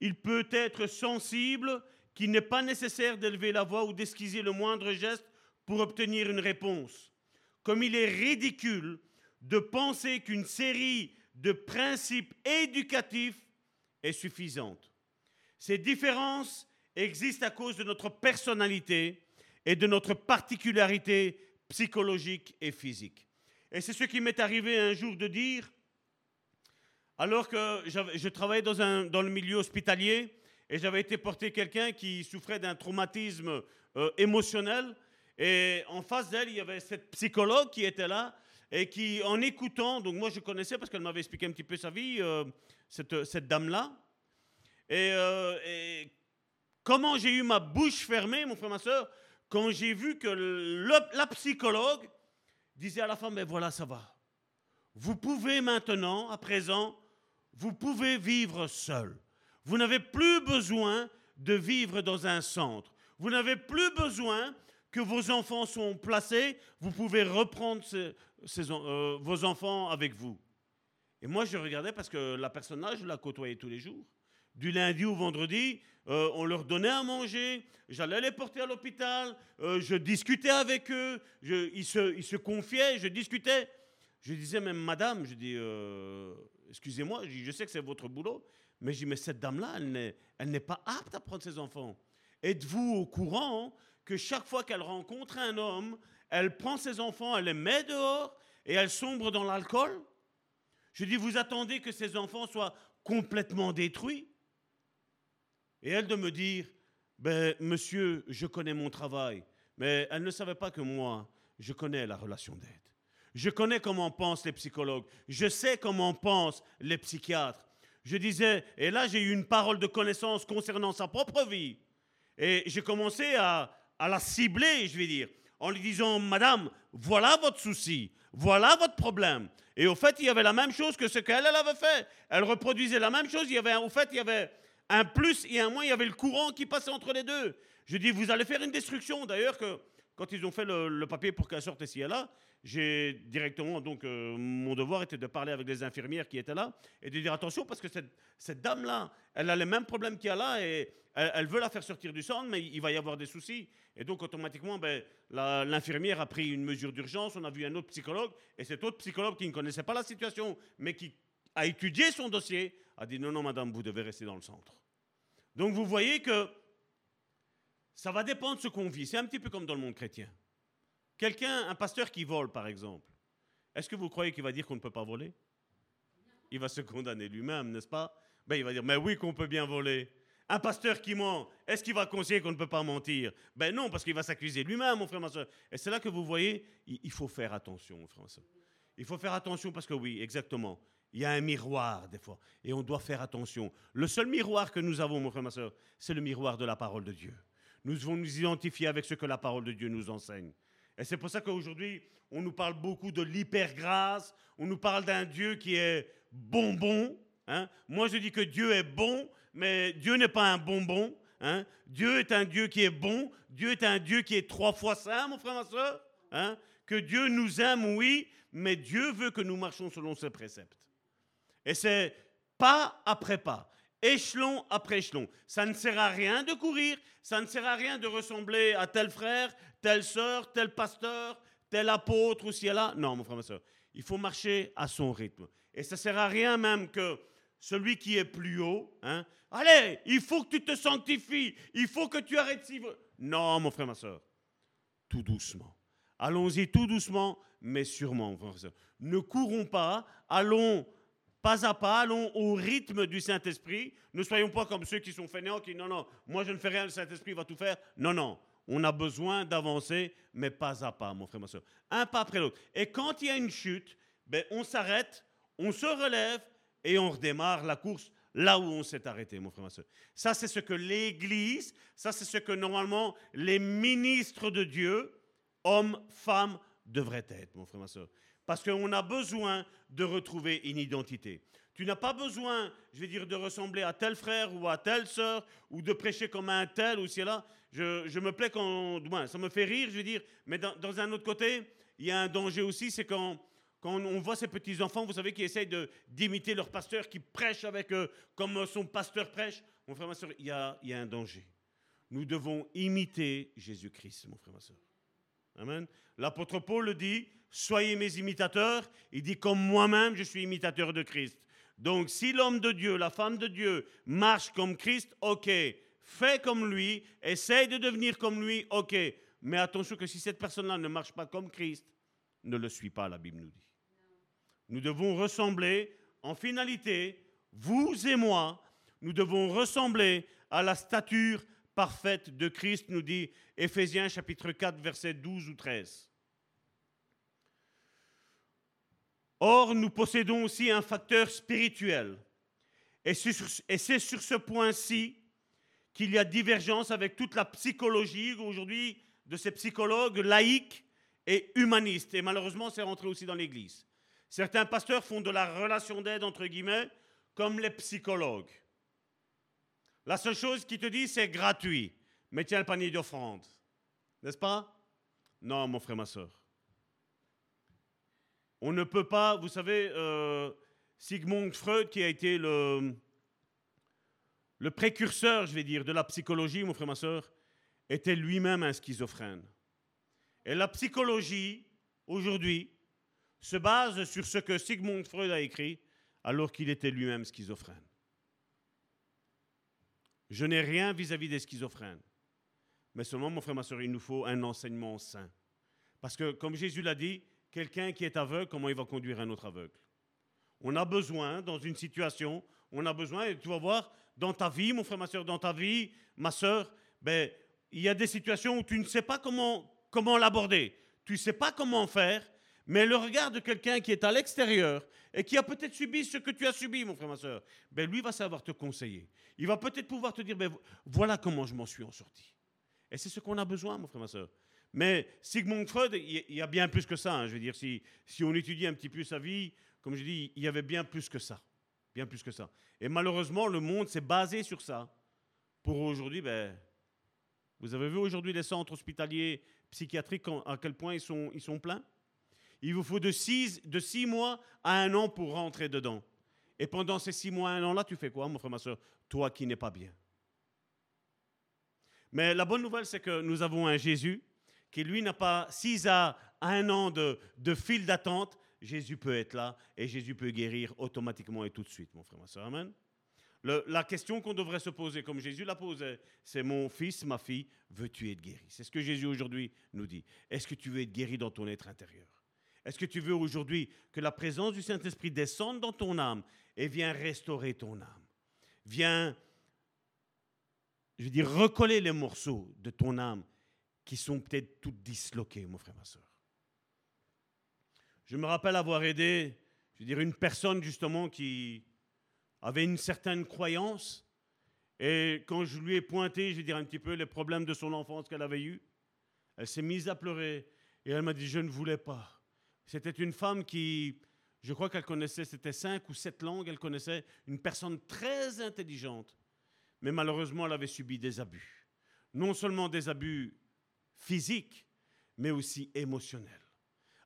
il peut être sensible qu'il n'est pas nécessaire d'élever la voix ou d'esquiser le moindre geste pour obtenir une réponse. Comme il est ridicule de penser qu'une série de principes éducatifs est suffisante. Ces différences existent à cause de notre personnalité et de notre particularité psychologique et physique. Et c'est ce qui m'est arrivé un jour de dire, alors que je travaillais dans, un, dans le milieu hospitalier et j'avais été porter quelqu'un qui souffrait d'un traumatisme euh, émotionnel. Et en face d'elle, il y avait cette psychologue qui était là et qui, en écoutant, donc moi je connaissais parce qu'elle m'avait expliqué un petit peu sa vie, euh, cette, cette dame-là. Et, euh, et, comment j'ai eu ma bouche fermée, mon frère, ma soeur, quand j'ai vu que la psychologue disait à la femme, mais voilà, ça va. Vous pouvez maintenant, à présent, vous pouvez vivre seul. Vous n'avez plus besoin de vivre dans un centre. Vous n'avez plus besoin que vos enfants soient placés. Vous pouvez reprendre euh, vos enfants avec vous. Et moi, je regardais parce que la personne-là, je la côtoyais tous les jours. Du lundi au vendredi, euh, on leur donnait à manger, j'allais les porter à l'hôpital, euh, je discutais avec eux, ils, se, confiaient, je discutais. Je disais même, madame, je dis, excusez-moi, je, sais que c'est votre boulot, mais je dis, mais cette dame-là, elle n'est pas apte à prendre ses enfants. Êtes-vous au courant que chaque fois qu'elle rencontre un homme, elle prend ses enfants, elle les met dehors et elle sombre dans l'alcool? Je dis, vous attendez que ces enfants soient complètement détruits? Et elle de me dire, ben, monsieur, je connais mon travail, mais elle ne savait pas que moi, je connais la relation d'aide. Je connais comment pensent les psychologues. Je sais comment pensent les psychiatres. Je disais, et là j'ai eu une parole de connaissance concernant sa propre vie. Et j'ai commencé à, à la cibler, je vais dire, en lui disant, Madame, voilà votre souci, voilà votre problème. Et au fait, il y avait la même chose que ce qu'elle avait fait. Elle reproduisait la même chose. Il y avait, au fait, il y avait un plus et un moins. Il y avait le courant qui passait entre les deux. Je dis, vous allez faire une destruction. D'ailleurs, que quand ils ont fait le, papier pour qu'elle sorte ici et là, j'ai directement, donc, euh, mon devoir était de parler avec les infirmières qui étaient là et de dire attention parce que cette, cette dame-là, elle a les mêmes problèmes qu'il y a là et elle, veut la faire sortir du centre, mais il va y avoir des soucis. Et donc, automatiquement, ben, l'infirmière a pris une mesure d'urgence. On a vu un autre psychologue. Et cet autre psychologue qui ne connaissait pas la situation, mais qui a étudié son dossier, a dit non, non, madame, vous devez rester dans le centre. Donc, vous voyez que ça va dépendre de ce qu'on vit. C'est un petit peu comme dans le monde chrétien. Quelqu'un, un pasteur qui vole, par exemple, est-ce que vous croyez qu'il va dire qu'on ne peut pas voler? Il va se condamner lui-même, n'est-ce pas? Ben, Il va dire, mais oui qu'on peut bien voler. Un pasteur qui ment, est-ce qu'il va conseiller qu'on ne peut pas mentir? Ben non, parce qu'il va s'accuser lui-même, mon frère, ma soeur. Et c'est là que vous voyez, il faut faire attention, mon frère, ma soeur. Il faut faire attention parce que oui, exactement. Il y a un miroir des fois et on doit faire attention. Le seul miroir que nous avons, mon frère, ma soeur, c'est le miroir de la parole de Dieu. Nous devons nous identifier avec ce que la parole de Dieu nous enseigne. Et c'est pour ça qu'aujourd'hui, on nous parle beaucoup de l'hypergrâce, on nous parle d'un Dieu qui est bonbon. Hein. Moi, je dis que Dieu est bon, mais Dieu n'est pas un bonbon. Hein? Dieu est un Dieu qui est bon. Dieu est un Dieu qui est trois fois saint, mon frère, ma soeur. Hein? Que Dieu nous aime, oui, mais Dieu veut que nous marchions selon ses préceptes. Et c'est pas après pas, échelon après échelon. Ça ne sert à rien de courir, ça ne sert à rien de ressembler à tel frère, telle sœur, tel pasteur, tel apôtre ou si là. Non, mon frère, ma soeur. Il faut marcher à son rythme. Et ça ne sert à rien même que celui qui est plus haut, hein, allez, il faut que tu te sanctifies, il faut que tu arrêtes si... Non, mon frère, ma soeur, tout doucement. Allons-y tout doucement, mais sûrement, mon frère, ma soeur. Ne courons pas, allons pas à pas, allons au rythme du Saint-Esprit. Ne soyons pas comme ceux qui sont fainéants, qui non, non, moi je ne fais rien, le Saint-Esprit va tout faire. Non, non, on a besoin d'avancer, mais pas à pas, mon frère, ma soeur. Un pas après l'autre. Et quand il y a une chute, ben, on s'arrête, on se relève et on redémarre la course là où on s'est arrêté, mon frère, ma soeur. Ça, c'est ce que l'Église, ça, c'est ce que normalement les ministres de Dieu, hommes, femmes, devraient être, mon frère, ma soeur. Parce qu'on a besoin de retrouver une identité. Tu n'as pas besoin, je vais dire, de ressembler à tel frère ou à telle sœur, ou de prêcher comme un tel ou si là. Je, me plais quand. ça me fait rire, je veux dire, mais dans, un autre côté, il y a un danger aussi, c'est quand quand on voit ces petits-enfants, vous savez, qui essayent d'imiter leur pasteur, qui prêche avec eux comme son pasteur prêche, mon frère, ma soeur, il y a, il y a un danger. Nous devons imiter Jésus-Christ, mon frère, ma soeur. L'apôtre Paul dit, soyez mes imitateurs. Il dit, comme moi-même, je suis imitateur de Christ. Donc, si l'homme de Dieu, la femme de Dieu marche comme Christ, ok. Fais comme lui, essaye de devenir comme lui, ok. Mais attention que si cette personne-là ne marche pas comme Christ, ne le suit pas, la Bible nous dit. Nous devons ressembler, en finalité, vous et moi, nous devons ressembler à la stature parfaite de Christ, nous dit Éphésiens chapitre 4, verset 12 ou 13. Or, nous possédons aussi un facteur spirituel. Et c'est sur ce point-ci qu'il y a divergence avec toute la psychologie. Aujourd'hui, de ces psychologues laïcs et humanistes. Et malheureusement, c'est rentré aussi dans l'Église. Certains pasteurs font de la relation d'aide, entre guillemets, comme les psychologues. La seule chose qui te dit, c'est gratuit. Mais tiens le panier d'offrande. N'est-ce pas? Non, mon frère, ma soeur. On ne peut pas, vous savez, euh, Sigmund Freud, qui a été le, le précurseur, je vais dire, de la psychologie, mon frère, ma soeur, était lui-même un schizophrène. Et la psychologie, aujourd'hui, se base sur ce que Sigmund Freud a écrit alors qu'il était lui-même schizophrène. Je n'ai rien vis-à-vis des schizophrènes. Mais seulement, mon frère, ma soeur, il nous faut un enseignement sain. Parce que, comme Jésus l'a dit, quelqu'un qui est aveugle, comment il va conduire un autre aveugle? On a besoin, dans une situation, on a besoin, et tu vas voir, dans ta vie, mon frère, ma soeur, dans ta vie, ma soeur, ben, il y a des situations où tu ne sais pas comment, comment l'aborder. Tu ne sais pas comment faire, mais le regard de quelqu'un qui est à l'extérieur et qui a peut-être subi ce que tu as subi, mon frère, ma soeur, ben lui va savoir te conseiller. Il va peut-être pouvoir te dire, ben, voilà comment je m'en suis en sorti. Et c'est ce qu'on a besoin, mon frère, ma soeur. Mais Sigmund Freud, il y a bien plus que ça. Hein. je veux dire, si, on étudie un petit peu sa vie, comme je dis, il y avait bien plus que ça. Bien plus que ça. Et malheureusement, le monde s'est basé sur ça. Pour aujourd'hui, ben, vous avez vu aujourd'hui les centres hospitaliers psychiatriques, à quel point ils sont pleins? Il vous faut de six, mois à un an pour rentrer dedans. Et pendant ces six mois, un an-là, tu fais quoi, mon frère, ma soeur? Toi qui n'es pas bien. Mais la bonne nouvelle, c'est que nous avons un Jésus qui, lui, n'a pas six à un an de, de fil d'attente. Jésus peut être là et Jésus peut guérir automatiquement et tout de suite, mon frère, ma soeur. Amen. la question qu'on devrait se poser, comme Jésus la posait, c'est mon fils, ma fille, veux-tu être guéri? C'est ce que Jésus aujourd'hui nous dit. Est-ce que tu veux être guéri dans ton être intérieur? Est-ce que tu veux aujourd'hui que la présence du Saint-Esprit descende dans ton âme et vienne restaurer ton âme? Viens, je veux dire, recoller les morceaux de ton âme qui sont peut-être tous disloqués, mon frère, ma soeur. Je me rappelle avoir aidé, je veux dire, une personne justement qui avait une certaine croyance. Et quand je lui ai pointé, je veux dire, un petit peu les problèmes de son enfance qu'elle avait eus, elle s'est mise à pleurer et elle m'a dit, je ne voulais pas. C'était une femme qui, je crois qu'elle connaissait, c'était cinq ou sept langues, elle connaissait, une personne très intelligente. Mais malheureusement, elle avait subi des abus. Non seulement des abus physiques, mais aussi émotionnels.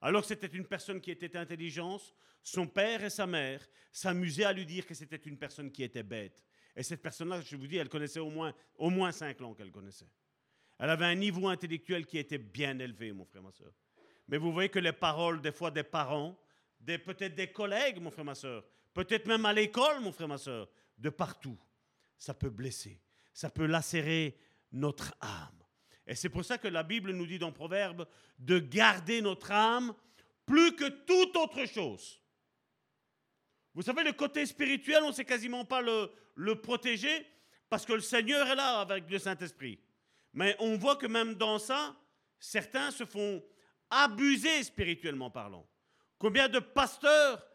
Alors que c'était une personne qui était intelligente, son père et sa mère s'amusaient à lui dire que c'était une personne qui était bête. Et cette personne-là, je vous dis, elle connaissait au moins, au moins cinq langues qu'elle connaissait. Elle avait un niveau intellectuel qui était bien élevé, mon frère, ma soeur. Mais vous voyez que les paroles, des fois, des parents, des, peut-être des collègues, mon frère, ma soeur, peut-être même à l'école, mon frère, ma soeur, de partout, ça peut blesser, ça peut lacérer notre âme. Et c'est pour ça que la Bible nous dit dans Proverbe de garder notre âme plus que toute autre chose. Vous savez, le côté spirituel, on ne sait quasiment pas le, le protéger parce que le Seigneur est là avec le Saint-Esprit. Mais on voit que même dans ça, certains se font abusé spirituellement parlant. Combien de pasteurs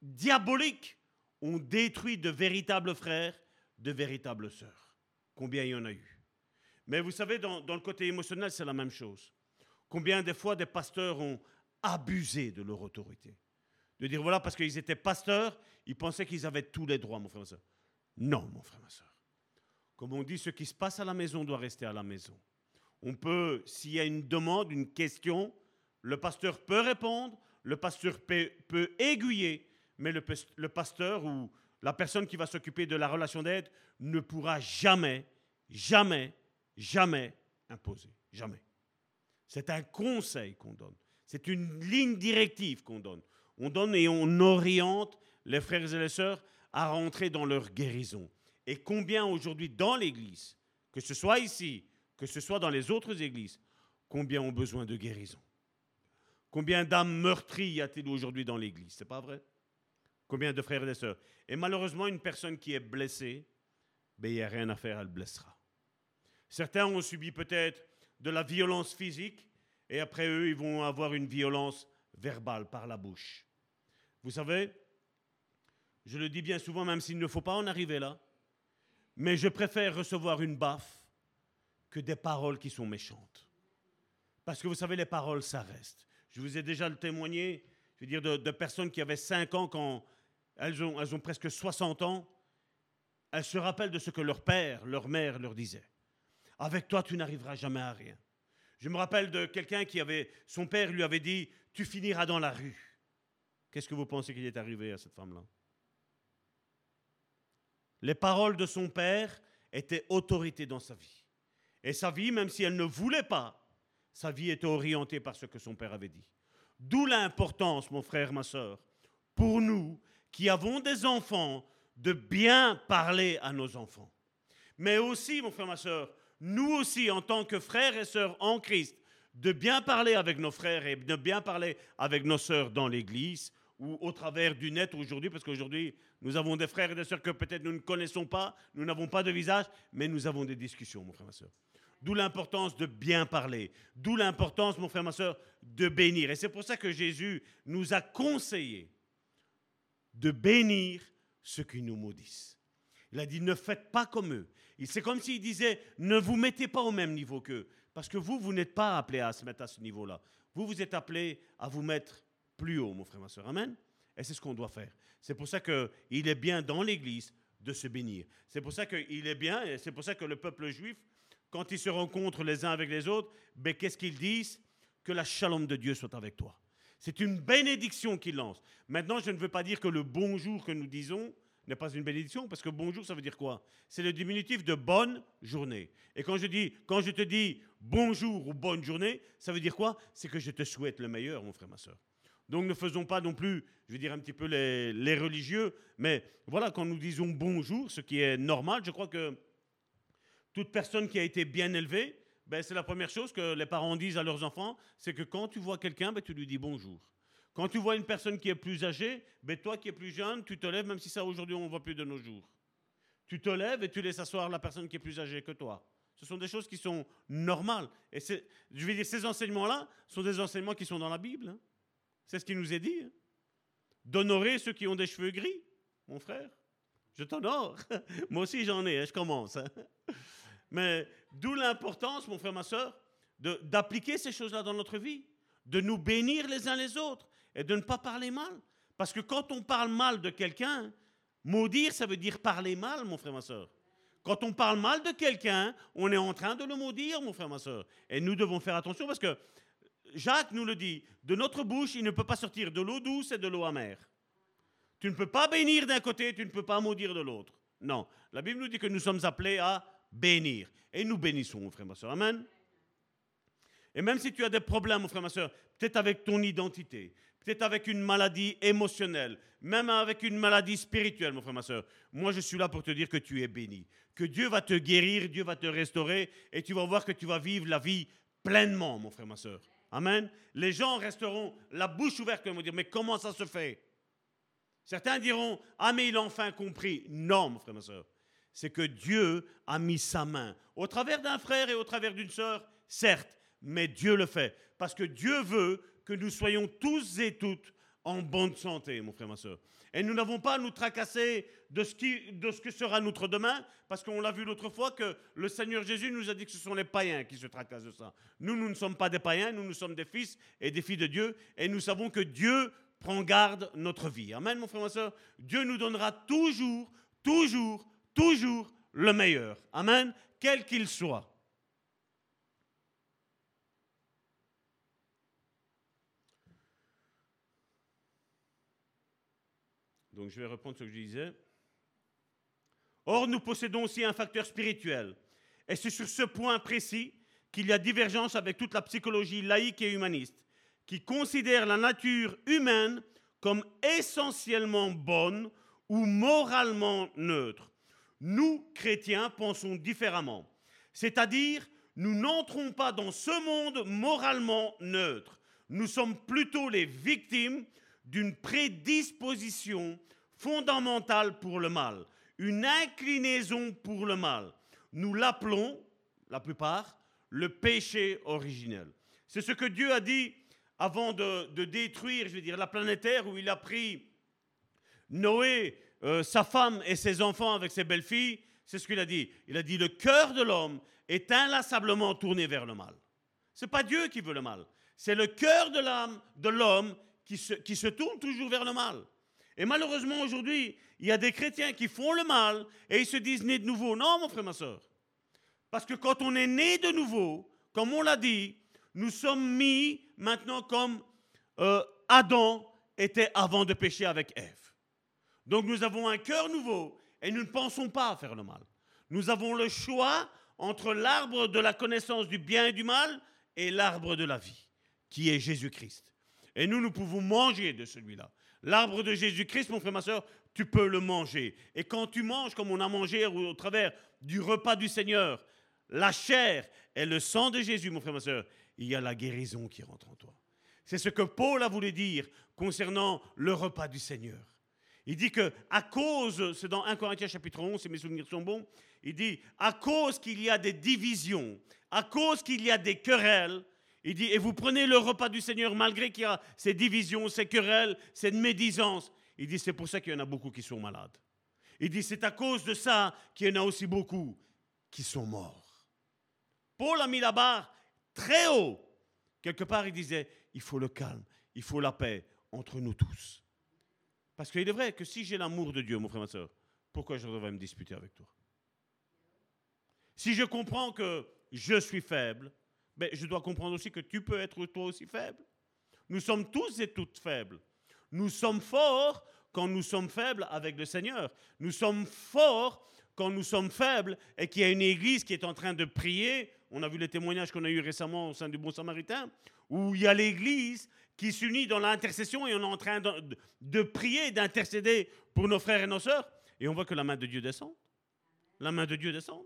diaboliques ont détruit de véritables frères, de véritables sœurs? Combien il y en a eu? Mais vous savez, dans, le côté émotionnel, c'est la même chose. Combien de fois des pasteurs ont abusé de leur autorité? De dire, voilà, parce qu'ils étaient pasteurs, ils pensaient qu'ils avaient tous les droits, mon frère, ma soeur. Non, mon frère, ma soeur. Comme on dit, ce qui se passe à la maison doit rester à la maison. On peut, s'il y a une demande, une question, le pasteur peut répondre, le pasteur peut, aiguiller, mais le, le pasteur ou la personne qui va s'occuper de la relation d'aide ne pourra jamais, jamais, jamais imposer. Jamais. C'est un conseil qu'on donne. C'est une ligne directive qu'on donne. On donne et on oriente les frères et les sœurs à rentrer dans leur guérison. Et combien aujourd'hui dans l'Église, que ce soit ici, que ce soit dans les autres églises, combien ont besoin de guérison? Combien d'âmes meurtries y a-t-il aujourd'hui dans l'église? C'est pas vrai? Combien de frères et de sœurs? Et malheureusement, une personne qui est blessée, ben, il n'y a rien à faire, elle blessera. Certains ont subi peut-être de la violence physique, et après eux, ils vont avoir une violence verbale par la bouche. Vous savez, je le dis bien souvent, même s'il ne faut pas en arriver là, mais je préfère recevoir une baffe que des paroles qui sont méchantes. Parce que vous savez, les paroles, ça reste. Je vous ai déjà le témoigné, je veux dire, de, personnes qui avaient 5 ans quand elles ont, elles ont presque 60 ans. Elles se rappellent de ce que leur père, leur mère leur disait. Avec toi, tu n'arriveras jamais à rien. Je me rappelle de quelqu'un qui avait, son père lui avait dit, tu finiras dans la rue. Qu'est-ce que vous pensez qu'il est arrivé à cette femme-là? Les paroles de son père étaient autorité dans sa vie. Et sa vie, même si elle ne voulait pas, sa vie était orientée par ce que son père avait dit. D'où l'importance, mon frère, ma soeur, pour nous qui avons des enfants, de bien parler à nos enfants. Mais aussi, mon frère, ma soeur, nous aussi, en tant que frères et sœurs en Christ, de bien parler avec nos frères et de bien parler avec nos sœurs dans l'Église ou au travers du net aujourd'hui, parce qu'aujourd'hui, nous avons des frères et des sœurs que peut-être nous ne connaissons pas, nous n'avons pas de visage, mais nous avons des discussions, mon frère, ma soeur. D'où l'importance de bien parler. D'où l'importance, mon frère, ma soeur, de bénir. Et c'est pour ça que Jésus nous a conseillé de bénir ceux qui nous maudissent. Il a dit, ne faites pas comme eux. C'est comme s'il disait, ne vous mettez pas au même niveau qu'eux. Parce que vous, vous n'êtes pas appelés à se mettre à ce niveau-là. Vous, vous êtes appelés à vous mettre plus haut, mon frère, ma soeur. Amen. Et c'est ce qu'on doit faire. C'est pour ça qu'il est bien dans l'Église de se bénir. C'est pour ça qu'il est bien, et c'est pour ça que le peuple juif, quand ils se rencontrent les uns avec les autres, ben, qu'est-ce qu'ils disent? Que la shalom de Dieu soit avec toi. C'est une bénédiction qu'il lance. Maintenant, je ne veux pas dire que le bonjour que nous disons, n'est pas une bénédiction, parce que bonjour, ça veut dire quoi? C'est le diminutif de bonne journée. Et quand je, dis, quand je te dis bonjour ou bonne journée, ça veut dire quoi? C'est que je te souhaite le meilleur, mon frère, ma soeur. Donc ne faisons pas non plus, je veux dire un petit peu les religieux, mais voilà, quand nous disons bonjour, ce qui est normal, je crois que toute personne qui a été bien élevée, ben, c'est la première chose que les parents disent à leurs enfants, c'est que quand tu vois quelqu'un, ben, tu lui dis bonjour. Quand tu vois une personne qui est plus âgée, ben toi qui es plus jeune, tu te lèves, même si ça aujourd'hui on ne voit plus de nos jours. Tu te lèves et tu laisses asseoir la personne qui est plus âgée que toi. Ce sont des choses qui sont normales. Et je veux dire, ces enseignements-là sont des enseignements qui sont dans la Bible. Hein. C'est ce qui nous est dit. Hein. D'honorer ceux qui ont des cheveux gris, mon frère. Je t'honore. *laughs* Moi aussi j'en ai, hein, je commence. Mais d'où l'importance, mon frère, ma soeur, d'appliquer ces choses-là dans notre vie, de nous bénir les uns les autres, et de ne pas parler mal. Parce que quand on parle mal de quelqu'un, maudire, ça veut dire parler mal, mon frère, ma soeur. Quand on parle mal de quelqu'un, on est en train de le maudire, mon frère, ma soeur. Et nous devons faire attention parce que Jacques nous le dit, de notre bouche, il ne peut pas sortir de l'eau douce et de l'eau amère. Tu ne peux pas bénir d'un côté, tu ne peux pas maudire de l'autre. Non, la Bible nous dit que nous sommes appelés à bénir. Et nous bénissons, mon frère, ma soeur. Amen. Et même si tu as des problèmes, mon frère, ma soeur, peut-être avec ton identité, peut-être avec une maladie émotionnelle, même avec une maladie spirituelle, mon frère, ma soeur. Moi, je suis là pour te dire que tu es béni, que Dieu va te guérir, Dieu va te restaurer, et tu vas voir que tu vas vivre la vie pleinement, mon frère, ma soeur. Amen. Les gens resteront la bouche ouverte et vont dire, mais comment ça se fait? Certains diront, ah mais il a enfin compris. Non, mon frère, ma soeur. C'est que Dieu a mis sa main au travers d'un frère et au travers d'une soeur, certes, mais Dieu le fait. Parce que Dieu veut que nous soyons tous et toutes en bonne santé, mon frère, ma soeur. Et nous n'avons pas à nous tracasser de ce, qui, de ce que sera notre demain, parce qu'on l'a vu l'autre fois que le Seigneur Jésus nous a dit que ce sont les païens qui se tracassent de ça. Nous, nous ne sommes pas des païens, nous, nous sommes des fils et des filles de Dieu, et nous savons que Dieu prend garde notre vie. Amen, mon frère, ma soeur. Dieu nous donnera toujours, toujours, toujours le meilleur. Amen, quel qu'il soit. Donc je vais reprendre ce que je disais. Or, nous possédons aussi un facteur spirituel. Et c'est sur ce point précis qu'il y a divergence avec toute la psychologie laïque et humaniste, qui considère la nature humaine comme essentiellement bonne ou moralement neutre. Nous, chrétiens, pensons différemment. C'est-à-dire, nous n'entrons pas dans ce monde moralement neutre. Nous sommes plutôt les victimes d'une prédisposition fondamentale pour le mal, une inclinaison pour le mal. Nous l'appelons, la plupart, le péché originel. C'est ce que Dieu a dit avant de, détruire, je veux dire, la planète Terre, où il a pris Noé, euh, sa femme et ses enfants avec ses belles-filles. C'est ce qu'il a dit. Il a dit, le cœur de l'homme est inlassablement tourné vers le mal. Ce n'est pas Dieu qui veut le mal. C'est le cœur de l'âme, de l'homme, qui se, qui se tourne toujours vers le mal. Et malheureusement, aujourd'hui, il y a des chrétiens qui font le mal et ils se disent nés de nouveau. Non, mon frère, ma soeur. Parce que quand on est né de nouveau, comme on l'a dit, nous sommes mis maintenant comme euh, Adam était avant de pécher avec Ève. Donc nous avons un cœur nouveau et nous ne pensons pas à faire le mal. Nous avons le choix entre l'arbre de la connaissance du bien et du mal et l'arbre de la vie, qui est Jésus-Christ. Et nous, nous pouvons manger de celui-là. L'arbre de Jésus-Christ, mon frère, ma soeur, tu peux le manger. Et quand tu manges, comme on a mangé au travers du repas du Seigneur, la chair et le sang de Jésus, mon frère, ma soeur, il y a la guérison qui rentre en toi. C'est ce que Paul a voulu dire concernant le repas du Seigneur. Il dit que à cause, c'est dans 1 Corinthiens chapitre 11, si mes souvenirs sont bons, il dit à cause qu'il y a des divisions, à cause qu'il y a des querelles, il dit et vous prenez le repas du Seigneur malgré qu'il y a ces divisions, ces querelles, cette médisance. Il dit c'est pour ça qu'il y en a beaucoup qui sont malades. Il dit c'est à cause de ça qu'il y en a aussi beaucoup qui sont morts. Paul a mis la barre très haut. Quelque part, il disait, il faut le calme, il faut la paix entre nous tous. Parce qu'il est vrai que si j'ai l'amour de Dieu, mon frère, ma soeur, pourquoi je devrais me disputer avec toi? Si je comprends que je suis faible, ben, je dois comprendre aussi que tu peux être toi aussi faible. Nous sommes tous et toutes faibles. Nous sommes forts quand nous sommes faibles avec le Seigneur. Nous sommes forts quand nous sommes faibles et qu'il y a une église qui est en train de prier on a vu les témoignages qu'on a eu récemment au sein du Bon Samaritain, où il y a l'Église qui s'unit dans l'intercession et on est en train de, prier, d'intercéder pour nos frères et nos sœurs. Et on voit que la main de Dieu descend. La main de Dieu descend.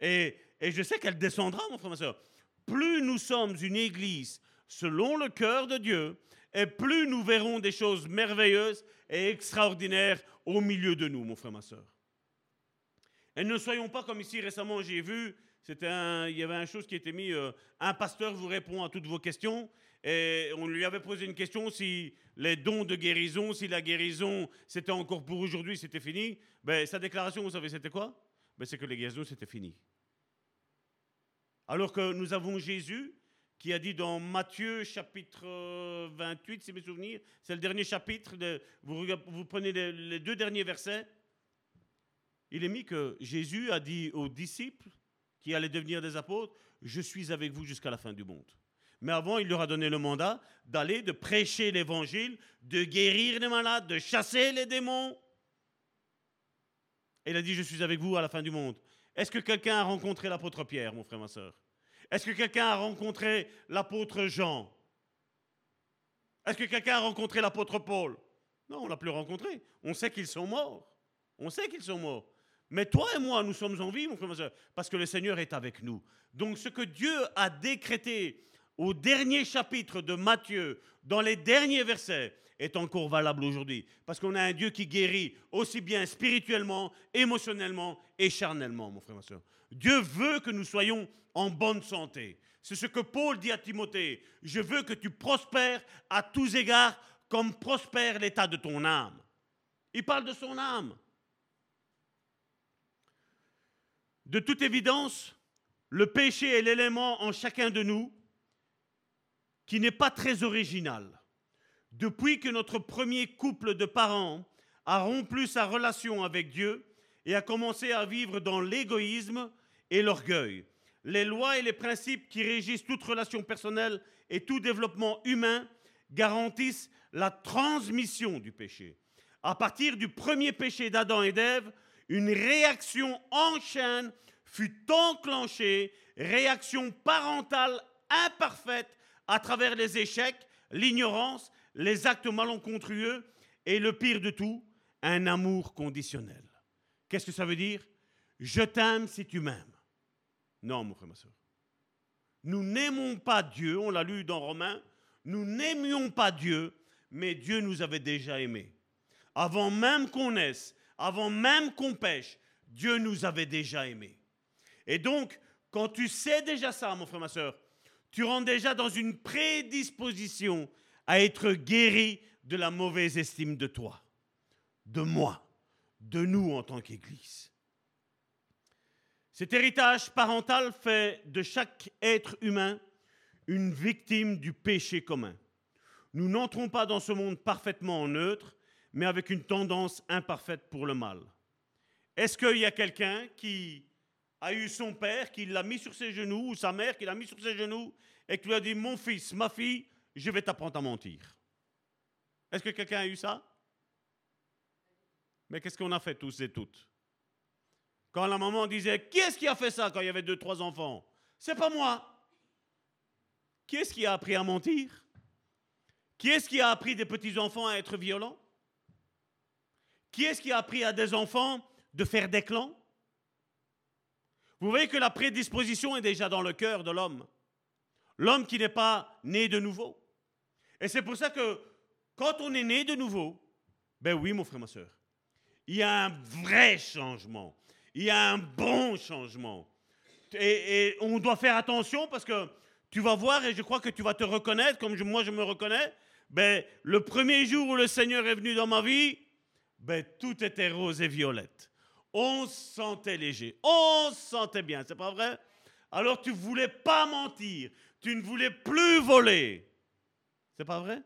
Et, je sais qu'elle descendra, mon frère, ma soeur. Plus nous sommes une Église selon le cœur de Dieu, et plus nous verrons des choses merveilleuses et extraordinaires au milieu de nous, mon frère, ma soeur. Et ne soyons pas comme ici récemment, j'ai vu il y avait une chose qui était mis, euh, un pasteur vous répond à toutes vos questions. Et on lui avait posé une question si les dons de guérison, si la guérison c'était encore pour aujourd'hui, c'était fini. Ben, sa déclaration, vous savez, c'était quoi? Ben, C'est que les guérisons, c'était fini. Alors que nous avons Jésus qui a dit dans Matthieu chapitre 28, si mes souvenirs, c'est le dernier chapitre, vous, prenez les deux derniers versets, il est mis que Jésus a dit aux disciples, qui allaient devenir des apôtres, je suis avec vous jusqu'à la fin du monde. Mais avant, il leur a donné le mandat d'aller, de prêcher l'évangile, de guérir les malades, de chasser les démons. Et il a dit, je suis avec vous à la fin du monde. Est-ce que quelqu'un a rencontré l'apôtre Pierre, mon frère, ma soeur Est-ce que quelqu'un a rencontré l'apôtre Jean? Est-ce que quelqu'un a rencontré l'apôtre Paul? Non, on ne l'a plus rencontré. On sait qu'ils sont morts. On sait qu'ils sont morts. Mais toi et moi, nous sommes en vie, mon frère, parce que le Seigneur est avec nous. Donc ce que Dieu a décrété au dernier chapitre de Matthieu, dans les derniers versets, est encore valable aujourd'hui. Parce qu'on a un Dieu qui guérit aussi bien spirituellement, émotionnellement et charnellement, mon frère, ma soeur. Dieu veut que nous soyons en bonne santé. C'est ce que Paul dit à Timothée. Je veux que tu prospères à tous égards comme prospère l'état de ton âme. Il parle de son âme. De toute évidence, le péché est l'élément en chacun de nous qui n'est pas très original. Depuis que notre premier couple de parents a rompu sa relation avec Dieu et a commencé à vivre dans l'égoïsme et l'orgueil, les lois et les principes qui régissent toute relation personnelle et tout développement humain garantissent la transmission du péché. À partir du premier péché d'Adam et d'Ève, une réaction en chaîne fut enclenchée, réaction parentale imparfaite à travers les échecs, l'ignorance, les actes malencontreux et le pire de tout, un amour conditionnel. Qu'est-ce que ça veut dire? Je t'aime si tu m'aimes. Non, mon frère, ma soeur. Nous n'aimons pas Dieu, on l'a lu dans Romains, nous n'aimions pas Dieu, mais Dieu nous avait déjà aimés. Avant même qu'on naisse, avant même qu'on pêche, Dieu nous avait déjà aimés. Et donc, quand tu sais déjà ça, mon frère, ma soeur, tu rentres déjà dans une prédisposition à être guéri de la mauvaise estime de toi, de moi, de nous en tant qu'Église. Cet héritage parental fait de chaque être humain une victime du péché commun. Nous n'entrons pas dans ce monde parfaitement neutre, mais avec une tendance imparfaite pour le mal. Est-ce qu'il y a quelqu'un qui a eu son père, qui l'a mis sur ses genoux, ou sa mère qui l'a mis sur ses genoux, et qui lui a dit, mon fils, ma fille, je vais t'apprendre à mentir Est-ce que quelqu'un a eu ça? Mais qu'est-ce qu'on a fait tous et toutes? Quand la maman disait, qui est-ce qui a fait ça quand il y avait deux, trois enfants? C'est pas moi. Qui est-ce qui a appris à mentir? Qui est-ce qui a appris des petits-enfants à être violents? Qui est-ce qui a appris à des enfants de faire des clans? Vous voyez que la prédisposition est déjà dans le cœur de l'homme. L'homme qui n'est pas né de nouveau. Et c'est pour ça que quand on est né de nouveau, ben oui, mon frère, ma soeur, il y a un vrai changement. Il y a un bon changement. Et, on doit faire attention parce que tu vas voir et je crois que tu vas te reconnaître, comme moi je me reconnais. Ben, le premier jour où le Seigneur est venu dans ma vie, ben, tout était rose et violette. On se sentait léger, on se sentait bien, c'est pas vrai? Alors tu voulais pas mentir, tu ne voulais plus voler. C'est pas vrai?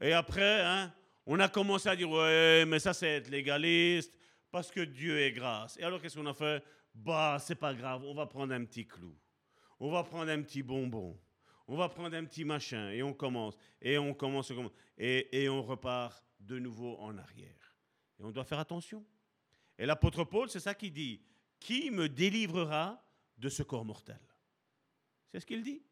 Et après, hein, on a commencé à dire ouais, mais ça c'est être légaliste parce que Dieu est grâce. Et alors qu'est-ce qu'on a fait? Bah, c'est pas grave, on va prendre un petit clou. On va prendre un petit bonbon. On va prendre un petit machin et on commence et on commence et, et on repart de nouveau en arrière. Et on doit faire attention. Et l'apôtre Paul, c'est ça qu'il dit. Qui me délivrera de ce corps mortel? C'est ce qu'il dit.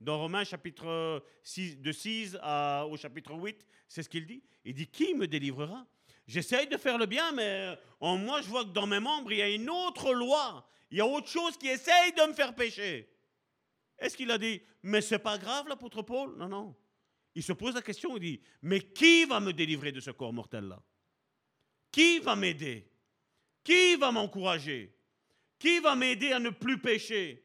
Dans Romains chapitre 6, de 6 à, au chapitre 8, c'est ce qu'il dit. Il dit, qui me délivrera? J'essaye de faire le bien, mais en moi, je vois que dans mes membres, il y a une autre loi. Il y a autre chose qui essaye de me faire pécher. Est-ce qu'il a dit, mais c'est pas grave, l'apôtre Paul? Non, non. Il se pose la question, il dit, mais qui va me délivrer de ce corps mortel-là? Qui va m'aider? Qui va m'encourager? Qui va m'aider à ne plus pécher?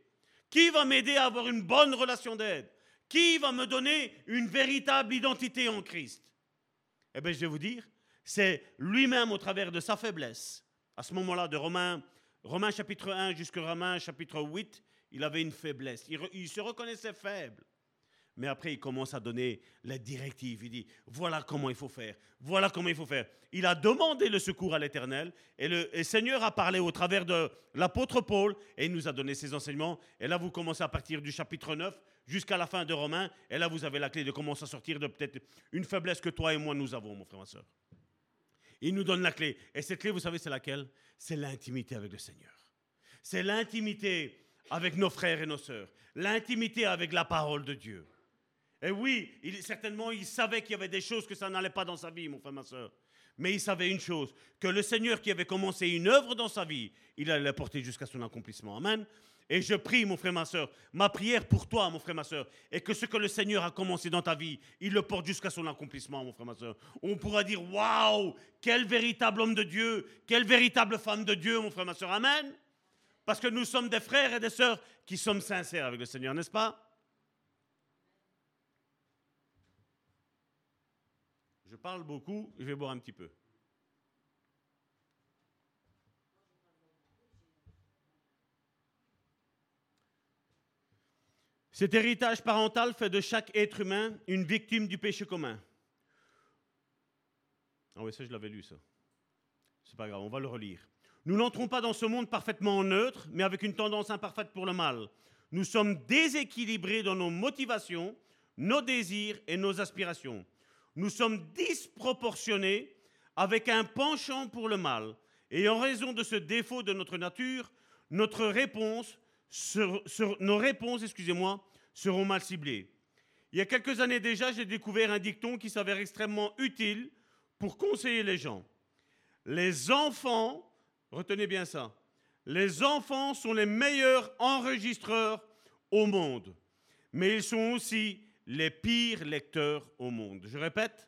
Qui va m'aider à avoir une bonne relation d'aide? Qui va me donner une véritable identité en Christ? Eh bien, je vais vous dire, c'est lui-même au travers de sa faiblesse. À ce moment-là, de Romains, chapitre 1 jusqu'à Romains chapitre 8, il avait une faiblesse. il se reconnaissait faible. Mais après, il commence à donner la directive. Il dit, voilà comment il faut faire. Voilà comment il faut faire. Il a demandé le secours à l'Éternel et le, Seigneur a parlé au travers de l'apôtre Paul et il nous a donné ses enseignements. Et là, vous commencez à partir du chapitre 9 jusqu'à la fin de Romains. Et là, vous avez la clé de commencer à sortir de peut-être une faiblesse que toi et moi, nous avons, mon frère, ma soeur. Il nous donne la clé. Et cette clé, vous savez, c'est laquelle? C'est l'intimité avec le Seigneur. C'est l'intimité avec nos frères et nos sœurs. L'intimité avec la parole de Dieu. Et oui, il, certainement, il savait qu'il y avait des choses que ça n'allait pas dans sa vie, mon frère, ma soeur. Mais il savait une chose, que le Seigneur qui avait commencé une œuvre dans sa vie, il allait la porter jusqu'à son accomplissement. Amen. Et je prie, mon frère, ma soeur, ma prière pour toi, mon frère, ma soeur, est que ce que le Seigneur a commencé dans ta vie, il le porte jusqu'à son accomplissement, mon frère, ma soeur. On pourra dire, waouh, quel véritable homme de Dieu, quelle véritable femme de Dieu, mon frère, ma soeur. Amen. Parce que nous sommes des frères et des sœurs qui sommes sincères avec le Seigneur, n'est-ce pas? Je parle beaucoup, je vais boire un petit peu. Cet héritage parental fait de chaque être humain une victime du péché commun. Ah oui, ça je l'avais lu, ça. C'est pas grave, on va le relire. Nous n'entrons pas dans ce monde parfaitement neutre, mais avec une tendance imparfaite pour le mal. Nous sommes déséquilibrés dans nos motivations, nos désirs et nos aspirations nous sommes disproportionnés avec un penchant pour le mal. Et en raison de ce défaut de notre nature, nos réponses excusez-moi, seront mal ciblées. Il y a quelques années déjà, j'ai découvert un dicton qui s'avère extrêmement utile pour conseiller les gens. Les enfants, retenez bien ça, les enfants sont les meilleurs enregistreurs au monde, mais ils sont aussi les pires lecteurs au monde. Je répète,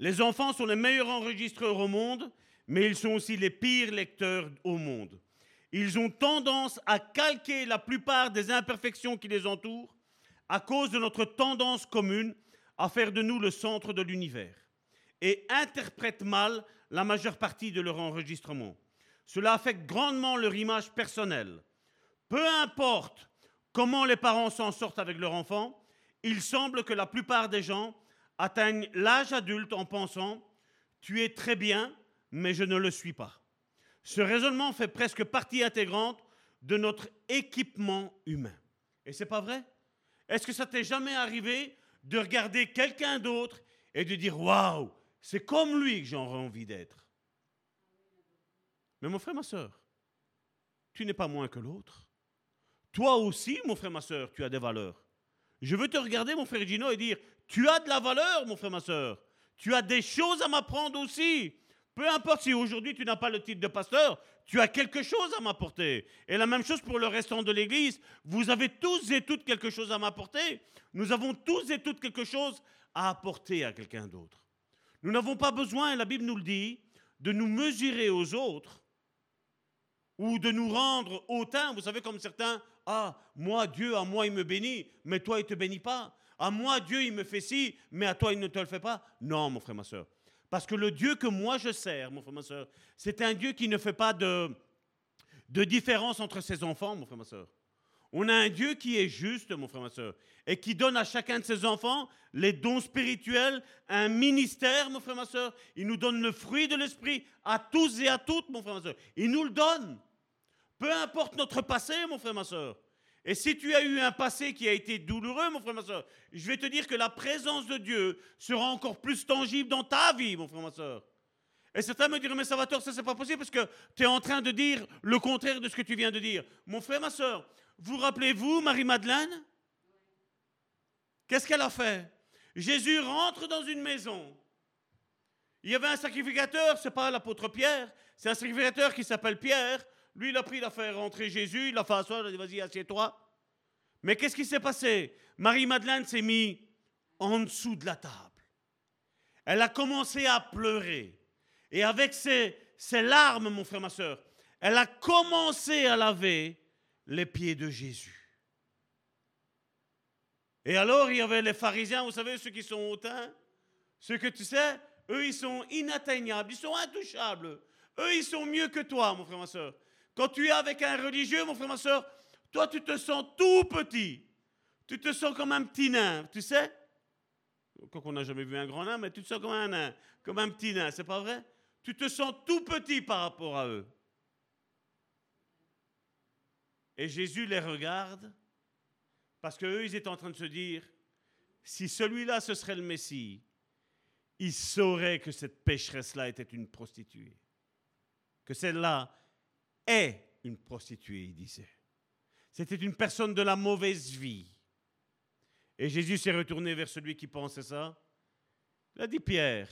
les enfants sont les meilleurs enregistreurs au monde, mais ils sont aussi les pires lecteurs au monde. Ils ont tendance à calquer la plupart des imperfections qui les entourent à cause de notre tendance commune à faire de nous le centre de l'univers et interprètent mal la majeure partie de leur enregistrement. Cela affecte grandement leur image personnelle. Peu importe comment les parents s'en sortent avec leur enfant, il semble que la plupart des gens atteignent l'âge adulte en pensant Tu es très bien, mais je ne le suis pas. Ce raisonnement fait presque partie intégrante de notre équipement humain. Et c'est pas vrai? Est-ce que ça t'est jamais arrivé de regarder quelqu'un d'autre et de dire Waouh, c'est comme lui que j'aurais envie d'être Mais mon frère, ma soeur, tu n'es pas moins que l'autre. Toi aussi, mon frère, ma soeur, tu as des valeurs. Je veux te regarder, mon frère Gino, et dire Tu as de la valeur, mon frère, ma soeur. Tu as des choses à m'apprendre aussi. Peu importe si aujourd'hui tu n'as pas le titre de pasteur, tu as quelque chose à m'apporter. Et la même chose pour le restant de l'Église. Vous avez tous et toutes quelque chose à m'apporter. Nous avons tous et toutes quelque chose à apporter à quelqu'un d'autre. Nous n'avons pas besoin, la Bible nous le dit, de nous mesurer aux autres ou de nous rendre hautains. Vous savez, comme certains, ah, moi, Dieu, à moi, il me bénit, mais toi, il ne te bénit pas. À moi, Dieu, il me fait ci, mais à toi, il ne te le fait pas. Non, mon frère, ma soeur. Parce que le Dieu que moi je sers, mon frère, ma soeur, c'est un Dieu qui ne fait pas de, de différence entre ses enfants, mon frère, ma soeur. On a un Dieu qui est juste, mon frère, ma soeur, et qui donne à chacun de ses enfants les dons spirituels, un ministère, mon frère, ma soeur. Il nous donne le fruit de l'esprit à tous et à toutes, mon frère, ma soeur. Il nous le donne. Peu importe notre passé, mon frère, ma soeur. Et si tu as eu un passé qui a été douloureux, mon frère, ma soeur, je vais te dire que la présence de Dieu sera encore plus tangible dans ta vie, mon frère, ma soeur. Et certains me diront, mais Salvatore, ça c'est pas possible parce que tu es en train de dire le contraire de ce que tu viens de dire. Mon frère, ma soeur, vous rappelez-vous Marie-Madeleine? Qu'est-ce qu'elle a fait? Jésus rentre dans une maison. Il y avait un sacrificateur, c'est pas l'apôtre Pierre, c'est un sacrificateur qui s'appelle Pierre. Lui, il a pris, il a fait rentrer Jésus, il l'a fait asseoir, il a dit Vas-y, assieds-toi. Mais qu'est-ce qui s'est passé? Marie-Madeleine s'est mise en dessous de la table. Elle a commencé à pleurer. Et avec ses, ses larmes, mon frère, ma soeur, elle a commencé à laver les pieds de Jésus. Et alors, il y avait les pharisiens, vous savez, ceux qui sont hautains, ceux que tu sais, eux, ils sont inatteignables, ils sont intouchables. Eux, ils sont mieux que toi, mon frère, ma soeur. Quand tu es avec un religieux, mon frère, ma soeur, toi, tu te sens tout petit. Tu te sens comme un petit nain, tu sais? Quand on n'a jamais vu un grand nain, mais tu te sens comme un nain, comme un petit nain, c'est pas vrai? Tu te sens tout petit par rapport à eux. Et Jésus les regarde parce qu'eux, ils étaient en train de se dire, si celui-là, ce serait le Messie, il saurait que cette pécheresse-là était une prostituée. Que celle-là est une prostituée, il disait. C'était une personne de la mauvaise vie. Et Jésus s'est retourné vers celui qui pensait ça. Il a dit, Pierre,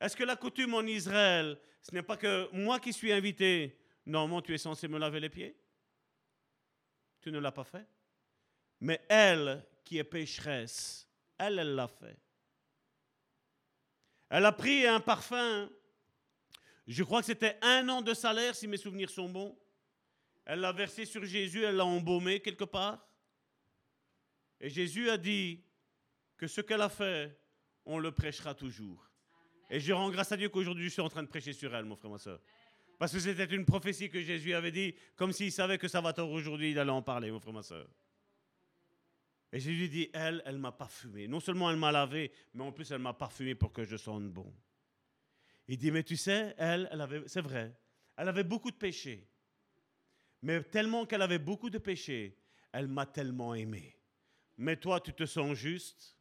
est-ce que la coutume en Israël, ce n'est pas que moi qui suis invité, normalement tu es censé me laver les pieds? Tu ne l'as pas fait Mais elle, qui est pécheresse, elle, elle l'a fait. Elle a pris un parfum je crois que c'était un an de salaire, si mes souvenirs sont bons. Elle l'a versé sur Jésus, elle l'a embaumé quelque part. Et Jésus a dit que ce qu'elle a fait, on le prêchera toujours. Et je rends grâce à Dieu qu'aujourd'hui je suis en train de prêcher sur elle, mon frère, ma soeur. Parce que c'était une prophétie que Jésus avait dit, comme s'il savait que ça va tort aujourd'hui, il allait en parler, mon frère, ma soeur. Et Jésus dit, elle, elle m'a parfumé. Non seulement elle m'a lavé, mais en plus elle m'a parfumé pour que je sente bon. Il dit, mais tu sais, elle, elle avait, c'est vrai, elle avait beaucoup de péchés. Mais tellement qu'elle avait beaucoup de péchés, elle m'a tellement aimé. Mais toi, tu te sens juste.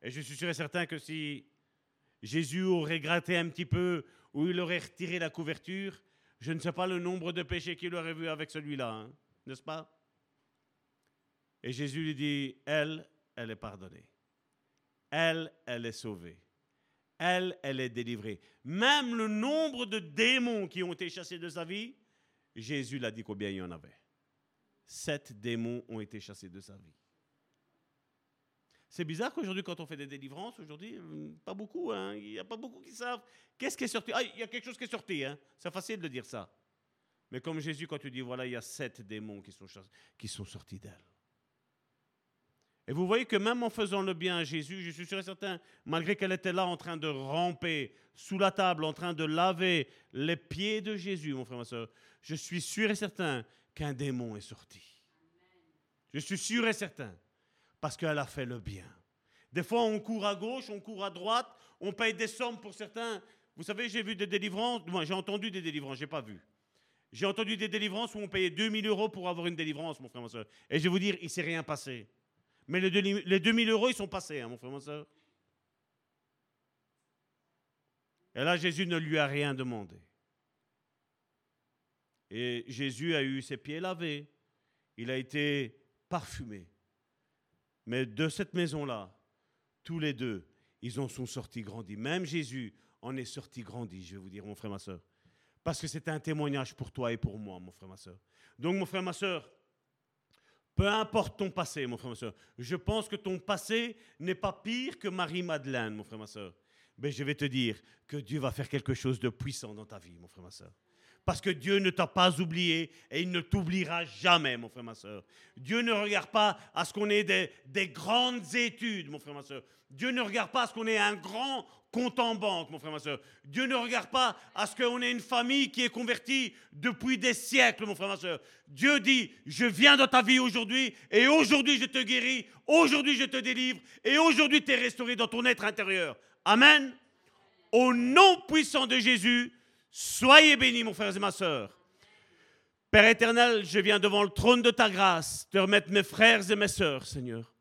Et je suis sûr et certain que si Jésus aurait gratté un petit peu ou il aurait retiré la couverture, je ne sais pas le nombre de péchés qu'il aurait vu avec celui-là, hein, n'est-ce pas? Et Jésus lui dit, elle, elle est pardonnée. Elle, elle est sauvée elle, elle est délivrée. Même le nombre de démons qui ont été chassés de sa vie, Jésus l'a dit combien il y en avait. Sept démons ont été chassés de sa vie. C'est bizarre qu'aujourd'hui, quand on fait des délivrances, aujourd'hui, euh, pas beaucoup, hein, il n'y a pas beaucoup qui savent. Qu'est-ce qui est sorti? Ah, il y a quelque chose qui est sorti, hein. c'est facile de dire ça. Mais comme Jésus, quand tu dis, voilà, il y a sept démons qui sont sortis d'elle. Et vous voyez que même en faisant le bien à Jésus, je suis sûr et certain, malgré qu'elle était là en train de ramper sous la table, en train de laver les pieds de Jésus, mon frère, ma soeur, je suis sûr et certain qu'un démon est sorti. Je suis sûr et certain, parce qu'elle a fait le bien. Des fois, on court à gauche, on court à droite, on paye des sommes pour certains. Vous savez, j'ai vu des délivrances, moi j'ai entendu des délivrances, je n'ai pas vu. J'ai entendu des délivrances où on payait 2000 euros pour avoir une délivrance, mon frère, ma soeur. Et je vais vous dire, il s'est rien passé. Mais les 2000 euros, ils sont passés, hein, mon frère, ma soeur. Et là, Jésus ne lui a rien demandé. Et Jésus a eu ses pieds lavés. Il a été parfumé. Mais de cette maison-là, tous les deux, ils en sont sortis grandis. Même Jésus en est sorti grandi, je vais vous dire, mon frère, ma soeur. Parce que c'est un témoignage pour toi et pour moi, mon frère, ma soeur. Donc, mon frère, ma soeur, peu importe ton passé, mon frère, ma soeur, je pense que ton passé n'est pas pire que Marie-Madeleine, mon frère, ma soeur. Mais je vais te dire que Dieu va faire quelque chose de puissant dans ta vie, mon frère, ma soeur. Parce que Dieu ne t'a pas oublié et il ne t'oubliera jamais, mon frère, ma soeur. Dieu ne regarde pas à ce qu'on ait des, des, grandes études, mon frère, ma soeur. Dieu ne regarde pas à ce qu'on ait un grand compte en banque, mon frère, ma soeur. Dieu ne regarde pas à ce qu'on ait une famille qui est convertie depuis des siècles, mon frère, ma soeur. Dieu dit, je viens dans ta vie aujourd'hui et aujourd'hui je te guéris, aujourd'hui je te délivre et aujourd'hui tu es restauré dans ton être intérieur. Amen. Au nom puissant de Jésus, soyez bénis, mon frère et ma soeur. Père éternel, je viens devant le trône de ta grâce te remettre mes frères et mes sœurs, Seigneur.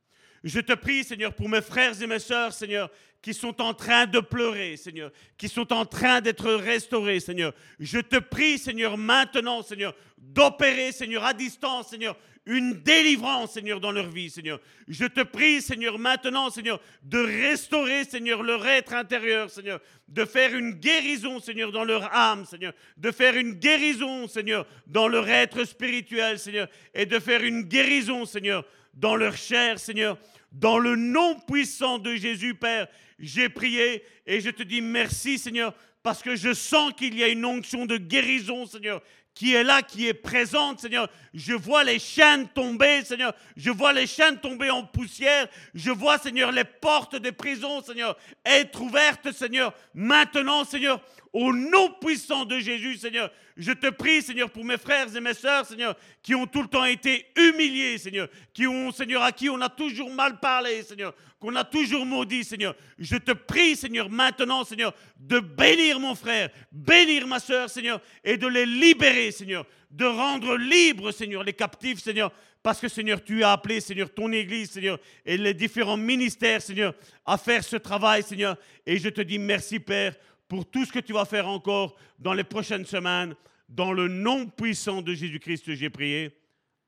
Je te prie, Seigneur, pour mes frères et mes sœurs, Seigneur, qui sont en train de pleurer, Seigneur, qui sont en train d'être restaurés, Seigneur. Je te prie, Seigneur, maintenant, Seigneur, d'opérer, Seigneur, à distance, Seigneur, une délivrance, Seigneur, dans leur vie, Seigneur. Je te prie, Seigneur, maintenant, Seigneur, de restaurer, Seigneur, leur être intérieur, Seigneur, de faire une guérison, Seigneur, dans leur âme, Seigneur, de faire une guérison, Seigneur, dans leur être spirituel, Seigneur, et de faire une guérison, Seigneur, dans leur chair, Seigneur. Dans le nom puissant de Jésus, Père, j'ai prié et je te dis merci, Seigneur, parce que je sens qu'il y a une onction de guérison, Seigneur, qui est là, qui est présente, Seigneur. Je vois les chaînes tomber, Seigneur. Je vois les chaînes tomber en poussière. Je vois, Seigneur, les portes des prisons, Seigneur, être ouvertes, Seigneur. Maintenant, Seigneur, au nom puissant de Jésus, Seigneur, je te prie, Seigneur, pour mes frères et mes sœurs, Seigneur, qui ont tout le temps été humiliés, Seigneur, qui ont, Seigneur, à qui on a toujours mal parlé, Seigneur, qu'on a toujours maudit, Seigneur. Je te prie, Seigneur, maintenant, Seigneur, de bénir mon frère, bénir ma sœur, Seigneur, et de les libérer, Seigneur, de rendre libres, Seigneur, les captifs, Seigneur, parce que, Seigneur, tu as appelé, Seigneur, ton Église, Seigneur, et les différents ministères, Seigneur, à faire ce travail, Seigneur. Et je te dis merci, Père, pour tout ce que tu vas faire encore dans les prochaines semaines. Dans le nom puissant de Jésus-Christ, j'ai prié.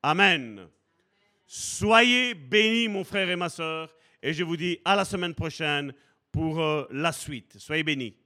Amen. Soyez bénis, mon frère et ma soeur. Et je vous dis à la semaine prochaine pour euh, la suite. Soyez bénis.